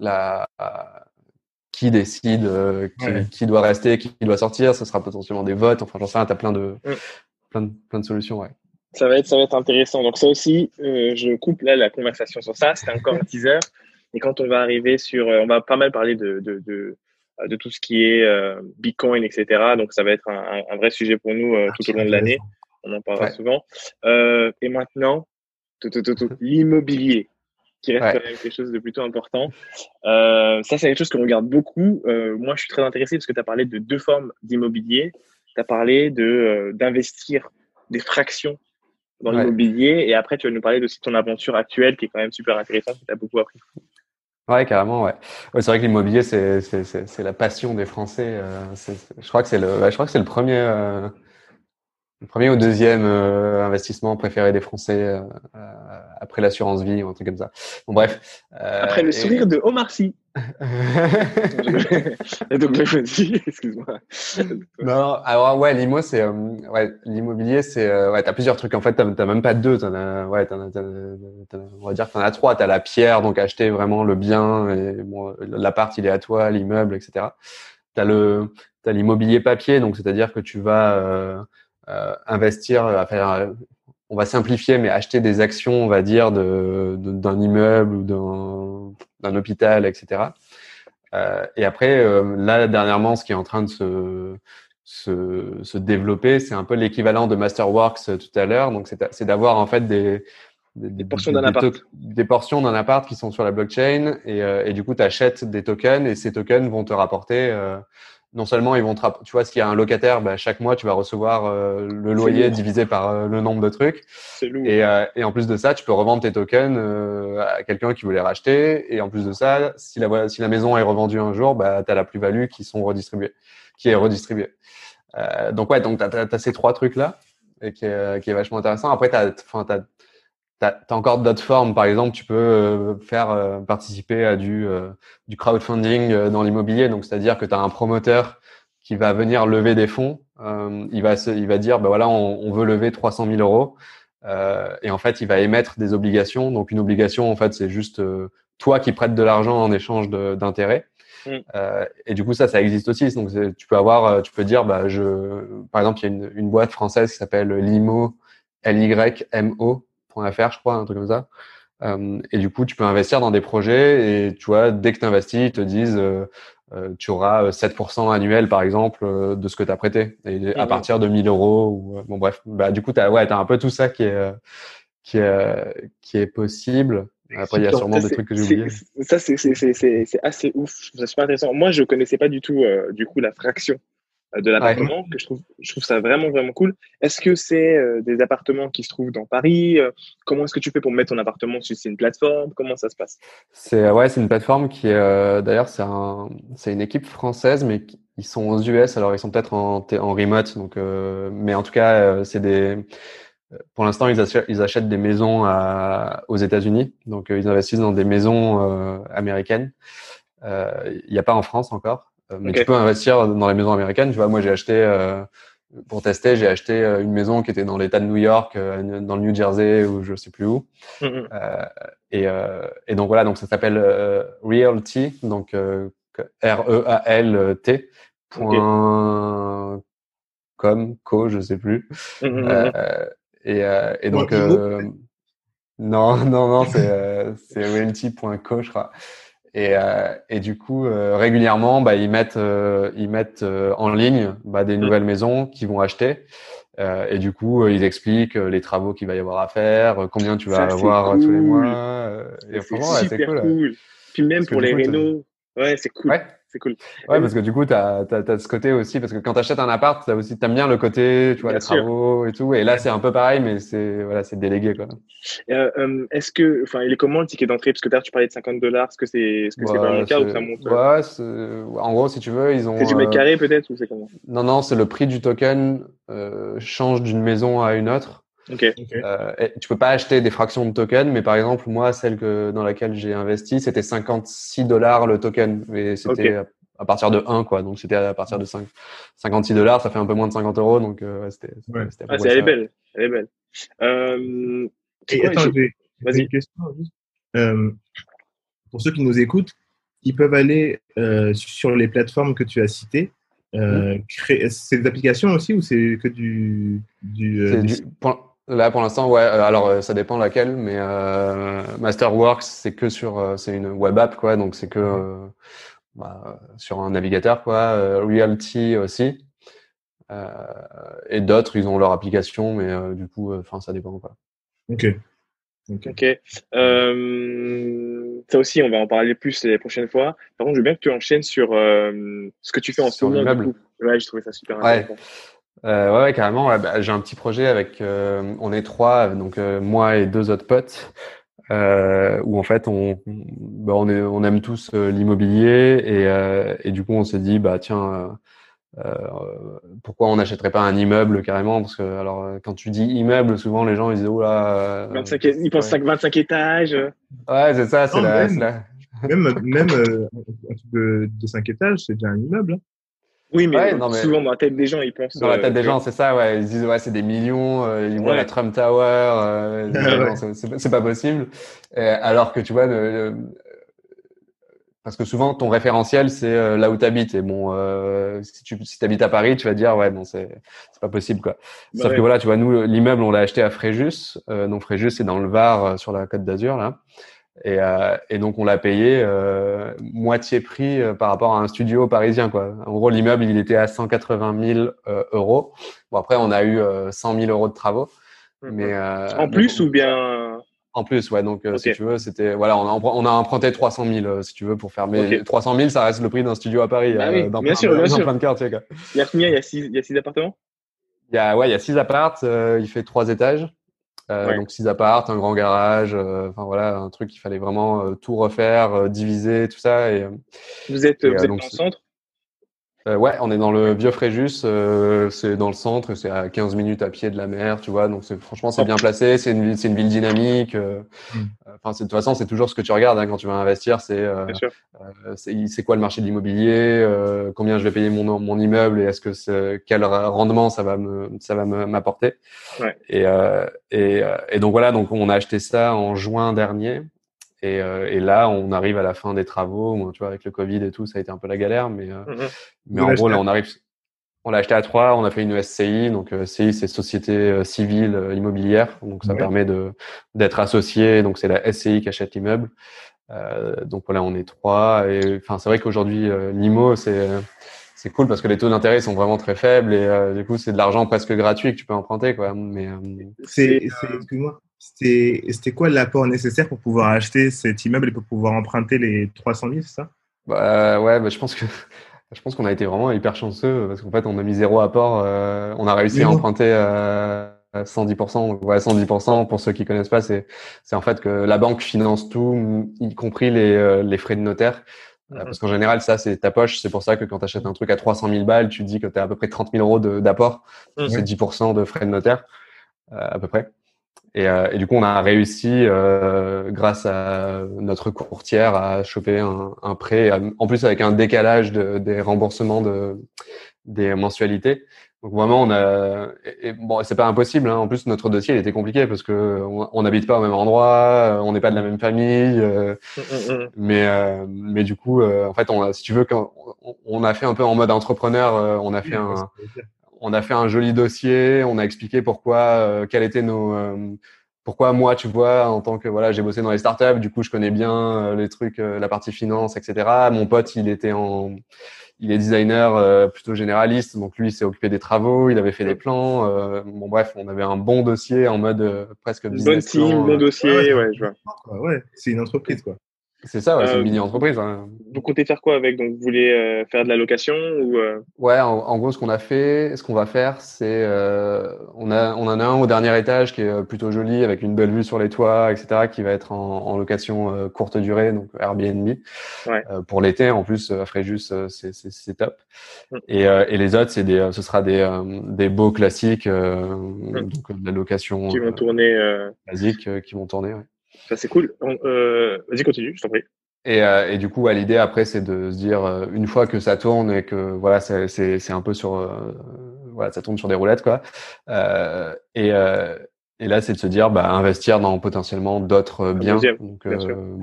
la, la qui décide euh, qui, qui, doit rester qui doit sortir. Ce sera potentiellement des votes. Enfin j'en sais rien. T'as plein de mm. plein de plein de solutions ouais. Ça va être ça va être intéressant. Donc ça aussi euh, je coupe là la conversation sur ça. C'était encore un teaser. Et quand on va arriver sur on va pas mal parler de, de, de de tout ce qui est euh, Bitcoin, etc. Donc, ça va être un, un vrai sujet pour nous euh, tout au long de l'année. On en parlera souvent. et maintenant, l'immobilier, qui reste quelque chose de plutôt important. ça, c'est quelque chose qu'on regarde beaucoup. moi, je suis très intéressé parce que tu as parlé de deux formes d'immobilier. Tu as parlé de d'investir des fractions dans l'immobilier. Et après, tu vas nous parler aussi de ton aventure actuelle qui est quand même super intéressante, tu as beaucoup appris. Ouais, carrément, ouais. ouais c'est vrai que l'immobilier, c'est, c'est, c'est, la passion des Français. Euh, je crois que c'est le, je crois que c'est le premier, euh, le premier ou deuxième euh, investissement préféré des Français après l'assurance vie ou un truc comme ça. Bon, bref. après le sourire de Omar Sy. Et donc me excuse-moi. non, alors ouais, l'IMO, c'est ouais, l'immobilier, c'est ouais, t'as plusieurs trucs. En fait, t'as, même pas deux. T'en as, ouais, t'en as, on va dire t'en as trois. T'as la pierre, donc acheter vraiment le bien. Et, bon, l'appart, il est à toi, l'immeuble, etc. T'as le, t'as l'immobilier papier, donc c'est-à-dire que tu vas euh, euh, investir, à faire, on va simplifier, mais acheter des actions, on va dire, de, d'un immeuble ou d'un, hôpital, etc. Euh, et après, euh, là, dernièrement, ce qui est en train de se, se, se développer, c'est un peu l'équivalent de Masterworks euh, tout à l'heure. Donc, c'est, c'est d'avoir en fait des, des, des portions d'un appart. Des portions d'un appart qui sont sur la blockchain et, et du coup, tu achètes des tokens et ces tokens vont te rapporter non seulement ils vont te tu vois s'il y a un locataire bah, chaque mois tu vas recevoir euh, le loyer divisé par euh, le nombre de trucs. Et, euh, et, en plus de ça tu peux revendre tes tokens à quelqu'un qui veut les racheter. Et en plus de ça si la si la maison est revendue un jour bah tu as la plus-value qui sont qui est redistribuée. Donc ouais donc tu as, ces trois trucs là et qui est, qui est vachement intéressant. Après tu as, tu as, encore d'autres formes. Par exemple, tu peux euh, faire euh, participer à du, euh, du crowdfunding dans l'immobilier. Donc, c'est-à-dire que tu as un promoteur qui va venir lever des fonds. il, va il va dire, ben voilà, on, on veut lever 300 000 euros. et en fait, il va émettre des obligations. Donc, une obligation, en fait, c'est juste toi qui prêtes de l'argent en échange d'intérêt. Mm. Euh, et du coup, ça, ça existe aussi. Donc, tu peux avoir, euh, tu peux dire, bah, je, par exemple, il y a une, une boîte française qui s'appelle Limo, L-Y-M-O.fr, je crois, un truc comme ça. Euh, et du coup, tu peux investir dans des projets et tu vois, dès que tu investis, ils te disent, euh, euh, tu auras euh, 7% annuel, par exemple, euh, de ce que tu as prêté. Et à Mhm. partir de 1000 euros. Ou, euh, bon, bref, bah, du coup, tu as, ouais, t'as un peu tout ça qui est, euh, qui est, euh, qui est possible. Après, il y a sûrement Ça, des trucs que j'ai oubliés. Ça, c'est assez ouf. Je trouve ça super intéressant. Moi, je connaissais pas du tout, euh, du coup, la fraction euh, de l'appartement, que je trouve, je trouve ça vraiment, vraiment cool. Est-ce que c'est euh, des appartements qui se trouvent dans Paris Euh, Comment est-ce que tu fais pour mettre ton appartement sur c'est une plateforme Comment ça se passe? C'est ouais, c'est une plateforme qui est euh, d'ailleurs c'est un c'est une équipe française mais ils sont aux US alors ils sont peut-être en en remote donc euh, mais en tout cas euh, c'est des pour l'instant ils achètent, ils achètent des maisons à, aux États-Unis donc euh, ils investissent dans des maisons euh, américaines. Euh, Il n'y a pas en France encore euh, mais Ok. tu peux investir dans les maisons américaines. Tu vois moi j'ai acheté euh, pour tester j'ai acheté euh, une maison qui était dans l'État de New York euh, dans le New Jersey ou je sais plus où. Mhm. Euh, et, euh, et donc voilà, donc ça s'appelle euh, Realty, donc euh, R E A L T point com co, je sais plus. Mhm. Euh, et, euh, et donc euh, non non non c'est euh, c'est realty.co je crois. Et, euh, et du coup, euh, régulièrement, bah, ils mettent, euh, ils mettent euh, en ligne bah, des nouvelles maisons qu'ils vont acheter. Euh, et du coup, euh, ils expliquent les travaux qu'il va y avoir à faire, combien tu vas Ça, avoir tous les mois. euh, et C'est ouais, cool. cool. Puis même Parce pour les rénaux, ouais, c'est cool. Ouais. C'est cool. Ouais, parce que du coup, tu as, ce côté aussi, parce que quand tu achètes un appart, tu aussi, aimes bien le côté, tu vois, Bien les sûr. travaux et tout. Et là, c'est un peu pareil, mais c'est voilà, c'est délégué. Quoi. Euh, euh, est-ce que, enfin, il est comment le ticket d'entrée? Parce que d'ailleurs, tu parlais de 50 dollars. Est-ce que c'est est -ce c'est Ouais, vraiment le cas ou ça monte euh, ouais, en gros, si tu veux, ils ont. C'est du euh, mètre carré peut-être ou c'est comment? Non, non, c'est le prix du token euh, change d'une maison à une autre. Ok. Ok. Euh, et tu peux pas acheter des fractions de token, mais par exemple, moi, celle que, dans laquelle j'ai investi, c'était 56 dollars le token. Et c'était à, à partir de 1, quoi. Donc, c'était à partir de 5, 56 dollars, ça fait un peu moins de 50 euros. Donc, euh, ouais, c'était, Ouais. Ah, elle est belle. Elle est belle. Euh, Et attends, je- j'ai Vas-y. j'ai une question. juste. Euh, pour ceux qui nous écoutent, ils peuvent aller euh, sur les plateformes que tu as citées. Euh, créer... C'est des applications aussi ou c'est que du. du, euh, du- pour- là, pour l'instant, ouais. euh, Alors, euh, ça dépend laquelle, mais euh, Masterworks, c'est que sur, c'est une web app, quoi. Donc, c'est que euh, bah, sur un navigateur, quoi. Euh, Realty aussi. Euh, et d'autres, ils ont leur application, mais euh, du coup, enfin, ça dépend, quoi. Ok. Ok. Euh, ça aussi, on va en parler plus les prochaines fois. Par contre, je veux bien que tu enchaînes sur euh, ce que tu fais en ce moment. Ouais, j'ai trouvé ça super Ouais. intéressant. Euh, ouais, ouais, carrément. ouais, bah, j'ai un petit projet avec, euh, on est trois, donc euh, moi et deux autres potes, euh, où en fait on, bah, on est, on aime tous euh, l'immobilier et, euh, et du coup on s'est dit bah tiens, euh, euh, pourquoi on n'achèterait pas un immeuble carrément? Parce que alors euh, quand tu dis immeuble, souvent les gens ils disent oula. euh, 25, ils pensent ouais. 5, 25 étages. Ouais, c'est ça, c'est la, même. Même, même euh, un truc de, de 5 étages, c'est déjà un immeuble. hein. Oui, mais, Ouais, non, mais- souvent dans la tête des gens, ils pensent. Dans la euh, tête des que- gens, c'est ça, ouais. Ils se disent, ouais, c'est des millions, euh, ils voient Ouais. la Trump Tower, euh, c'est- pas possible. Euh, alors que tu vois, le- le- parce que souvent, ton référentiel, c'est euh, là où tu habites. Et bon, euh, si tu si habites à Paris, tu vas dire, ouais, bon, c'est c'est pas possible, quoi. Bah Sauf que voilà, tu vois, nous, l'immeuble, on l'a acheté à Fréjus. Euh, donc, Fréjus, c'est dans le Var, euh, sur la Côte d'Azur, là. Et, euh, et donc, on l'a payé euh, moitié prix euh, par rapport à un studio parisien, quoi. En gros, l'immeuble, il était à 180 000 euh, euros. Bon, après, on a eu euh, 100 000 euros de travaux. Mais, euh, En donc, plus ou bien. en plus, ouais. Donc, euh, Ok. si tu veux, c'était voilà, on a, empr- on a emprunté 300 000, euh, si tu veux, pour faire. Mais Ok. 300 000, ça reste le prix d'un studio à Paris, Bah euh, oui, dans, bien plein, sûr, bien dans sûr. plein de quartiers. Quoi. Il y a combien? Il y a 6 il y a six appartements? Il y a, ouais, il y a six appartes. euh, il fait trois étages. Euh, Ouais. Donc six appartes, un grand garage. euh, Enfin voilà, un truc qu'il fallait vraiment euh, tout refaire, euh, diviser, tout ça. Et Vous êtes, Et, vous êtes donc, dans le centre? Euh, ouais, on est dans le vieux Fréjus. euh, c'est dans le centre. C'est à 15 minutes à pied de la mer, tu vois. Donc c'est franchement, c'est bien placé. C'est une, une ville dynamique. euh, Mm. De toute façon, c'est toujours ce que tu regardes hein, quand tu vas investir. C'est euh. Euh, c'est quoi le marché de l'immobilier, euh, combien je vais payer mon, mon immeuble et est-ce que quel rendement ça va me ça va me- m'apporter. Ouais. Et, euh, et, euh, et donc voilà, donc on a acheté ça en juin dernier Et, et, là, on arrive à la fin des travaux. tu vois, avec le Covid et tout, ça a été un peu la galère, mais, mm-hmm. mais en gros, là, on arrive. On l'a acheté à trois, on a fait une SCI. Donc, SCI, c'est Société Civile Immobilière. Donc, ça permet de d'être associé. Donc, c'est la SCI qui achète l'immeuble. Euh, donc voilà, on est trois. Et enfin, c'est vrai qu'aujourd'hui, euh, l'IMO, c'est c'est cool parce que les taux d'intérêt sont vraiment très faibles et euh, du coup, c'est de l'argent presque gratuit que tu peux emprunter, quoi. Mais c'est, excuse-moi, c'était, quoi l'apport nécessaire pour pouvoir acheter cet immeuble et pour pouvoir emprunter les 300 000, c'est ça? Bah, ouais, bah, je pense que je pense qu'on a été vraiment hyper chanceux parce qu'en fait, on a mis zéro apport. on a réussi à emprunter 110%, ouais, 110% pour ceux qui connaissent pas, c'est en fait que la banque finance tout, y compris les, euh, les frais de notaire. Euh, mhm. Parce qu'en général, ça, c'est ta poche. C'est pour ça que quand tu achètes un truc à 300 000 balles, tu dis que tu as à peu près 30 000 euros d'apport. Mhm. C'est 10% de frais de notaire, euh, à peu près. Et, et, du coup, on a réussi, grâce à notre courtière, à choper un, un prêt, en plus avec un décalage de, des remboursements de, des mensualités. Donc vraiment, on a. Et, bon, c'est pas impossible. Hein. En plus, notre dossier, il était compliqué parce que on n'habite pas au même endroit, euh, on n'est pas de la même famille. Euh, mm, mm, mm. mais euh, mais du coup, en fait, on a, si tu veux, quand on a fait un peu en mode entrepreneur, on a fait un on a fait un joli dossier. On a expliqué pourquoi, quel était nos pourquoi moi, tu vois, en tant que voilà, j'ai bossé dans les startups, du coup, je connais bien les trucs, la partie finance, etc. Mon pote, il était en il est designer euh, plutôt généraliste, donc lui il s'est occupé des travaux, il avait fait des plans. Euh, bon bref, on avait un bon dossier en mode euh, presque business. Bon team, bon dossier, ouais, je vois. Ouais, c'est une entreprise quoi. C'est ça, ouais, c'est une euh, mini-entreprise. Hein. Vous comptez faire quoi avec? Donc, vous voulez euh, faire de la location ou euh? Ouais, en, gros, ce qu'on a fait, ce qu'on va faire, c'est on a on en a un au dernier étage qui est plutôt joli avec une belle vue sur les toits, etc., qui va être en, en location courte durée, donc Airbnb. Ouais. pour l'été, en plus, à Fréjus, c'est c'est top. Mm. Et, et les autres, c'est des, ce sera des des beaux classiques, mm. donc de la location qui vont tourner basique, qui vont tourner. Ouais. Ça, c'est cool. Euh, vas-y, continue, je t'en prie. Et, euh, et, du coup, l'idée après, c'est de se dire euh, une fois que ça tourne et que voilà, c'est un peu sur voilà, ça tourne sur des roulettes quoi. et, et là, c'est de se dire bah, investir dans potentiellement d'autres biens, donc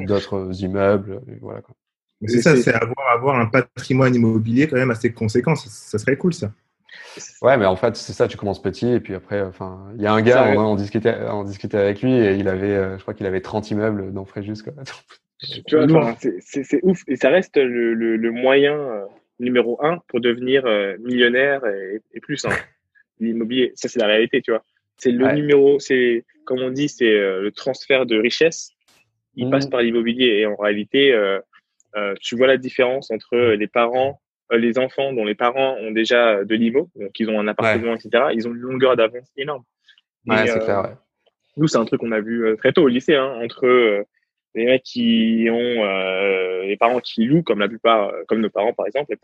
d'autres immeubles, voilà quoi. C'est ça, c'est avoir, avoir un patrimoine immobilier quand même assez conséquent. ça serait cool ça. Ouais, mais en fait, c'est ça, tu commences petit et puis après, enfin, il y a un gars, on, discutait, on discutait avec lui et il avait, euh, je crois qu'il avait 30 immeubles dans Fréjus, quoi. Tu vois, c'est ouf et ça reste le, le, moyen euh, numéro un pour devenir euh, millionnaire et, plus, hein. L'immobilier, ça c'est la réalité, tu vois. C'est le numéro, c'est, comme on dit, c'est le transfert de richesse. Il mmh. passe par l'immobilier et en réalité, tu vois la différence entre les parents les enfants dont les parents ont déjà de l'IMO, donc ils ont un appartement, etc., ils ont une longueur d'avance énorme. Ouais, c'est clair, ouais. Nous, c'est un truc qu'on a vu euh, très tôt au lycée, hein, entre euh, les mecs qui ont les parents qui louent, comme la plupart, comme nos parents par exemple,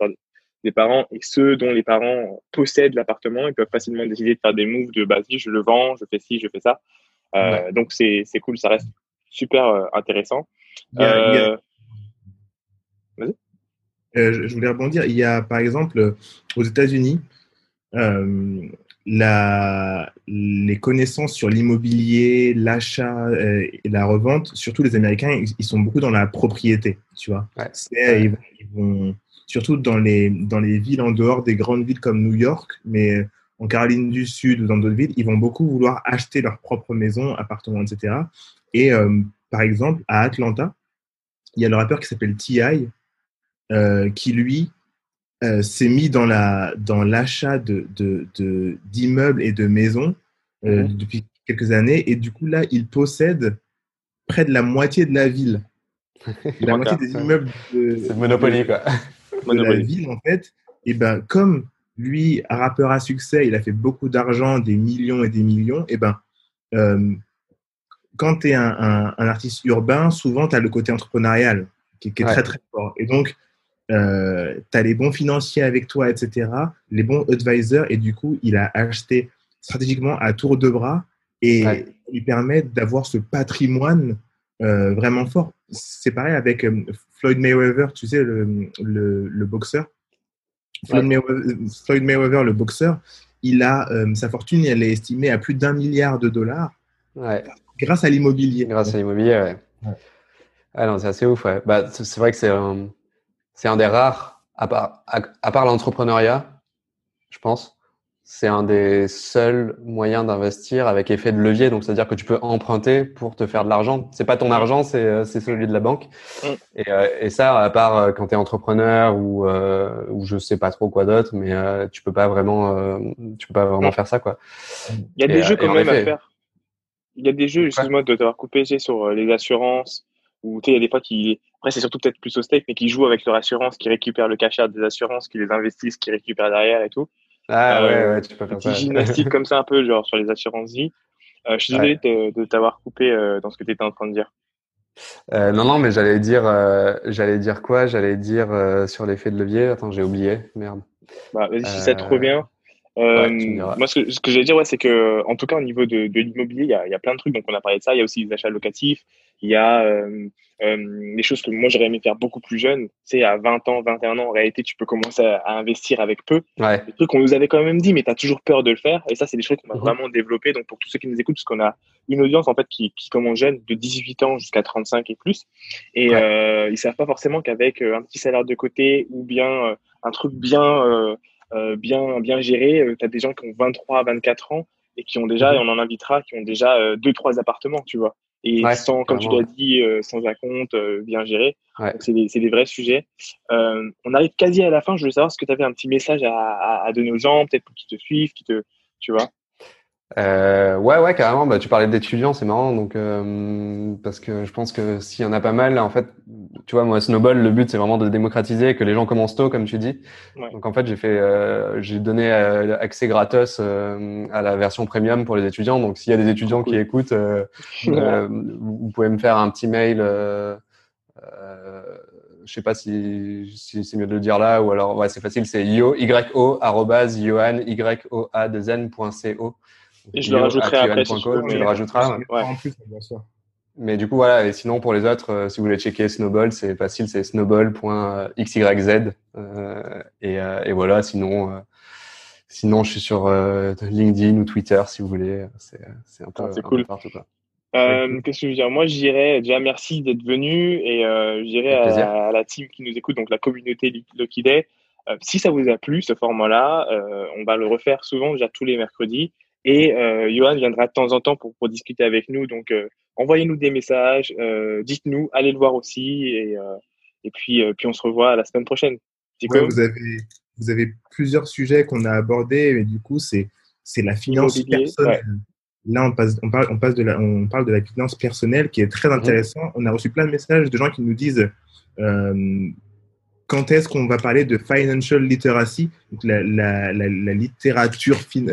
les parents et ceux dont les parents possèdent l'appartement, ils peuvent facilement décider de faire des moves de bah si je le vends, je fais ci, je fais ça. Donc c'est cool, ça reste super intéressant. Euh, je voulais rebondir. Il y a, par exemple, aux États-Unis, euh, la, les connaissances sur l'immobilier, l'achat euh, et la revente, surtout les Américains, ils, sont beaucoup dans la propriété, tu vois. Ils, vont, surtout dans les, dans les villes en dehors des grandes villes comme New York, mais en Caroline du Sud ou dans d'autres villes, ils vont beaucoup vouloir acheter leur propre maison, appartement, etc. Et par exemple, à Atlanta, il y a le rappeur qui s'appelle T.I., euh, qui lui euh, s'est mis dans la dans l'achat de, de, d'immeubles et de maisons euh, mhm. depuis quelques années. Et du coup là il possède près de la moitié de la ville. La moitié des immeubles de, c'est Monopoly quoi. la ville en fait. Et ben comme lui rappeur à succès il a fait beaucoup d'argent des millions et des millions et ben quand tu es un, un, artiste urbain souvent tu as le côté entrepreneurial qui, qui est très très fort. Et donc euh, tu as les bons financiers avec toi, etc., les bons advisors, et du coup, il a acheté stratégiquement à tour de bras et lui permet d'avoir ce patrimoine euh, vraiment fort. C'est pareil avec euh, Floyd Mayweather, tu sais, le, le, boxeur. Floyd, Mayweather, le boxeur, il a sa fortune, elle est estimée à plus d'un milliard de dollars grâce à l'immobilier. Grâce à l'immobilier, ouais. Ah non, c'est assez ouf, ouais. Bah, c'est c'est vrai que c'est un, c'est un des rares, à part, à, à part l'entrepreneuriat, je pense, c'est un des seuls moyens d'investir avec effet de levier. Donc, c'est-à-dire que tu peux emprunter pour te faire de l'argent. C'est pas ton argent, c'est euh, c'est celui de la banque. Mm. Et, euh, et ça, à part euh, quand tu es entrepreneur ou, euh, ou je sais pas trop quoi d'autre, mais euh, tu peux pas vraiment, euh, tu peux pas vraiment Mm. faire ça, quoi. Il y a Et, des jeux quand même à effet. faire. Il y a des jeux, excuse-moi de t'avoir coupé, sur les assurances, où tu sais, il y a des fois qui. Après, c'est surtout peut-être plus au stake, mais qui jouent avec leur assurance, qui récupèrent le cachet des assurances, qui les investissent, qui récupèrent derrière et tout. Ah Euh, ouais, ouais, tu peux faire ça. gymnastique comme ça, un peu, genre sur les assurances vie. Euh, je suis désolé de, de t'avoir coupé euh, dans ce que tu étais en train de dire. Non, non, mais j'allais dire, j'allais dire quoi? J'allais dire sur l'effet de levier. Attends, j'ai oublié. Merde. Bah, vas-y, si ça te revient. Euh, ouais, moi, ce que, ce que j'allais dire, ouais, c'est que, en tout cas, au niveau de, de l'immobilier, il y a, y a plein de trucs. Donc, on a parlé de ça. Il y a aussi les achats locatifs. Il y a euh, euh, des choses que moi, j'aurais aimé faire beaucoup plus jeune. Sais, à 20 ans, 21 ans, en réalité, tu peux commencer à, à investir avec peu. Ouais. Des trucs qu'on nous avait quand même dit, mais tu as toujours peur de le faire. Et ça, c'est des choses qu'on va Mhm. vraiment développer. Donc, pour tous ceux qui nous écoutent, parce qu'on a une audience, en fait, qui, qui commence jeune, de 18 ans jusqu'à 35 et plus. Et Ouais. euh, ils savent pas forcément qu'avec euh, un petit salaire de côté ou bien euh, un truc bien, euh, euh, bien, bien géré, tu as des gens qui ont 23, 24 ans et qui ont déjà, Mhm. et on en invitera, qui ont déjà euh, deux, trois appartements, tu vois. Et Ouais, sans, comme tu l'as dit, euh, sans un compte, euh, bien géré. Ouais. C'est des, c'est des vrais sujets. Euh, on arrive quasi à la fin. Je voulais savoir ce que tu avais un petit message à, à, à donner aux gens, peut-être pour qu'ils te suivent, qui te, tu vois. Euh, ouais, ouais, carrément. Bah, tu parlais d'étudiants, c'est marrant. Donc, euh, parce que je pense que s'il y en a pas mal, en fait, tu vois, moi, Snowball, le but, c'est vraiment de démocratiser, que les gens commencent tôt, comme tu dis. Ouais. Donc, en fait, j'ai fait, euh, j'ai donné euh, accès gratos euh, à la version premium pour les étudiants. Donc, s'il y a des étudiants qui écoutent, euh, euh, vous pouvez me faire un petit mail. Euh, euh, je sais pas si, si c'est mieux de le dire là ou alors ouais c'est facile c'est yo yo arrobase yohan yoa de zen.co Et je le rajouterai après, si tu le rajouteras. Ouais. En plus, bien sûr. Mais du coup, voilà. Et sinon, pour les autres, euh, si vous voulez checker Snowball, c'est facile, c'est snowball.xyz. Euh, et, euh, et voilà. Sinon, euh, sinon, je suis sur euh, LinkedIn ou Twitter, si vous voulez. C'est, un peu, Ah, c'est cool. Euh, Qu'est-ce que je veux dire? Moi, je dirais déjà merci d'être venu et euh, plaisir. à, à la team qui nous écoute, donc la communauté Lucky Day. Euh, si ça vous a plu, ce format-là, euh, on va le refaire souvent, déjà tous les mercredis. Et euh, Johan viendra de temps en temps pour, pour discuter avec nous. Donc, euh, envoyez-nous des messages, euh, dites-nous, allez le voir aussi. Et, euh, et puis, puis, on se revoit la semaine prochaine. Ouais, vous, avez, vous avez plusieurs sujets qu'on a abordés, mais du coup, c'est c'est la finance personnelle. Là, on, passe, on, parle, on, passe de la, on parle de la finance personnelle qui est très intéressant. On a reçu plein de messages de gens qui nous disent quand est-ce qu'on va parler de financial literacy, donc la, la, la, la littérature fin,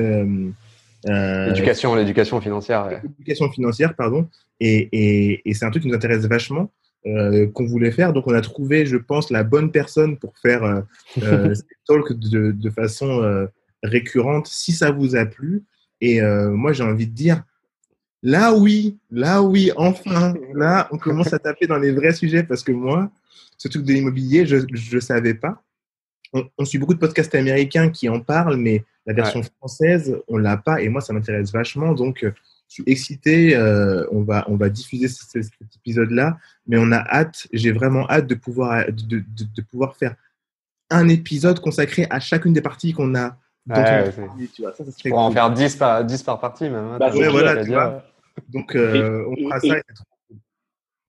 L'éducation, l'éducation financière. ouais. éducation financière, pardon. Et, et, et c'est un truc qui nous intéresse vachement, euh, qu'on voulait faire. Donc, on a trouvé, je pense, la bonne personne pour faire euh, euh, ces talks de, de façon euh, récurrente, si ça vous a plu. Et euh, moi, j'ai envie de dire, là oui, là oui, enfin, là, on commence à taper dans les vrais sujets parce que moi, ce truc de l'immobilier, je ne savais pas. On, on, suit beaucoup de podcasts américains qui en parlent, mais la version ouais. française, on l'a pas. Et moi, ça m'intéresse vachement. Donc, euh, je suis excité. Euh, on, va, on va diffuser cet, cet épisode-là. Mais on a hâte, j'ai vraiment hâte de pouvoir, de, de, de, pouvoir faire un épisode consacré à chacune des parties qu'on a. Ouais, ouais, parlé, tu vois, ça, ça serait cool. en faire 10 par, 10 par partie, même. Hein, bah, ouais, voilà, tu vois. Donc, euh, on fera et, ça. Et,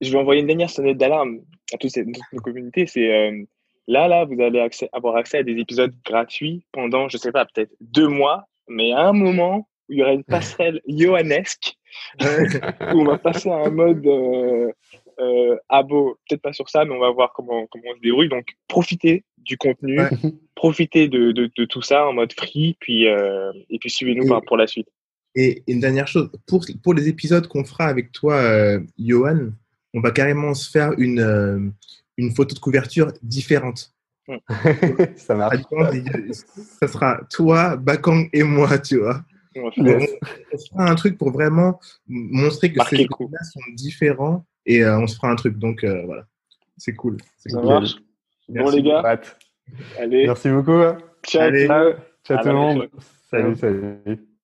je vais envoyer une dernière sonnette d'alarme à toutes nos communautés. C'est euh, là, là, vous allez accès, avoir accès à des épisodes gratuits pendant, je sais pas, peut-être deux mois, mais à un moment où il y aura une passerelle yohanesque où on va passer à un mode euh, euh, abo, peut-être pas sur ça, mais on va voir comment, comment on se débrouille. Donc, profitez du contenu, ouais. profitez de, de, de, tout ça en mode free, puis, euh, et puis suivez-nous pour la suite. Et une dernière chose, pour, pour les épisodes qu'on fera avec toi, euh, Johan, on va carrément se faire une, euh, une photo de couverture différente. Ça marche. Ça sera toi, Bakang et moi, tu vois. On, on, on fera un truc pour vraiment montrer que Marquer ces là sont différents et euh, on se fera un truc. Donc euh, voilà, c'est cool. Ça cool. marche. Bon les gars, Pat. allez. Merci beaucoup. Ciao. Allez, ciao, ciao tout le monde. Salut, salut. salut.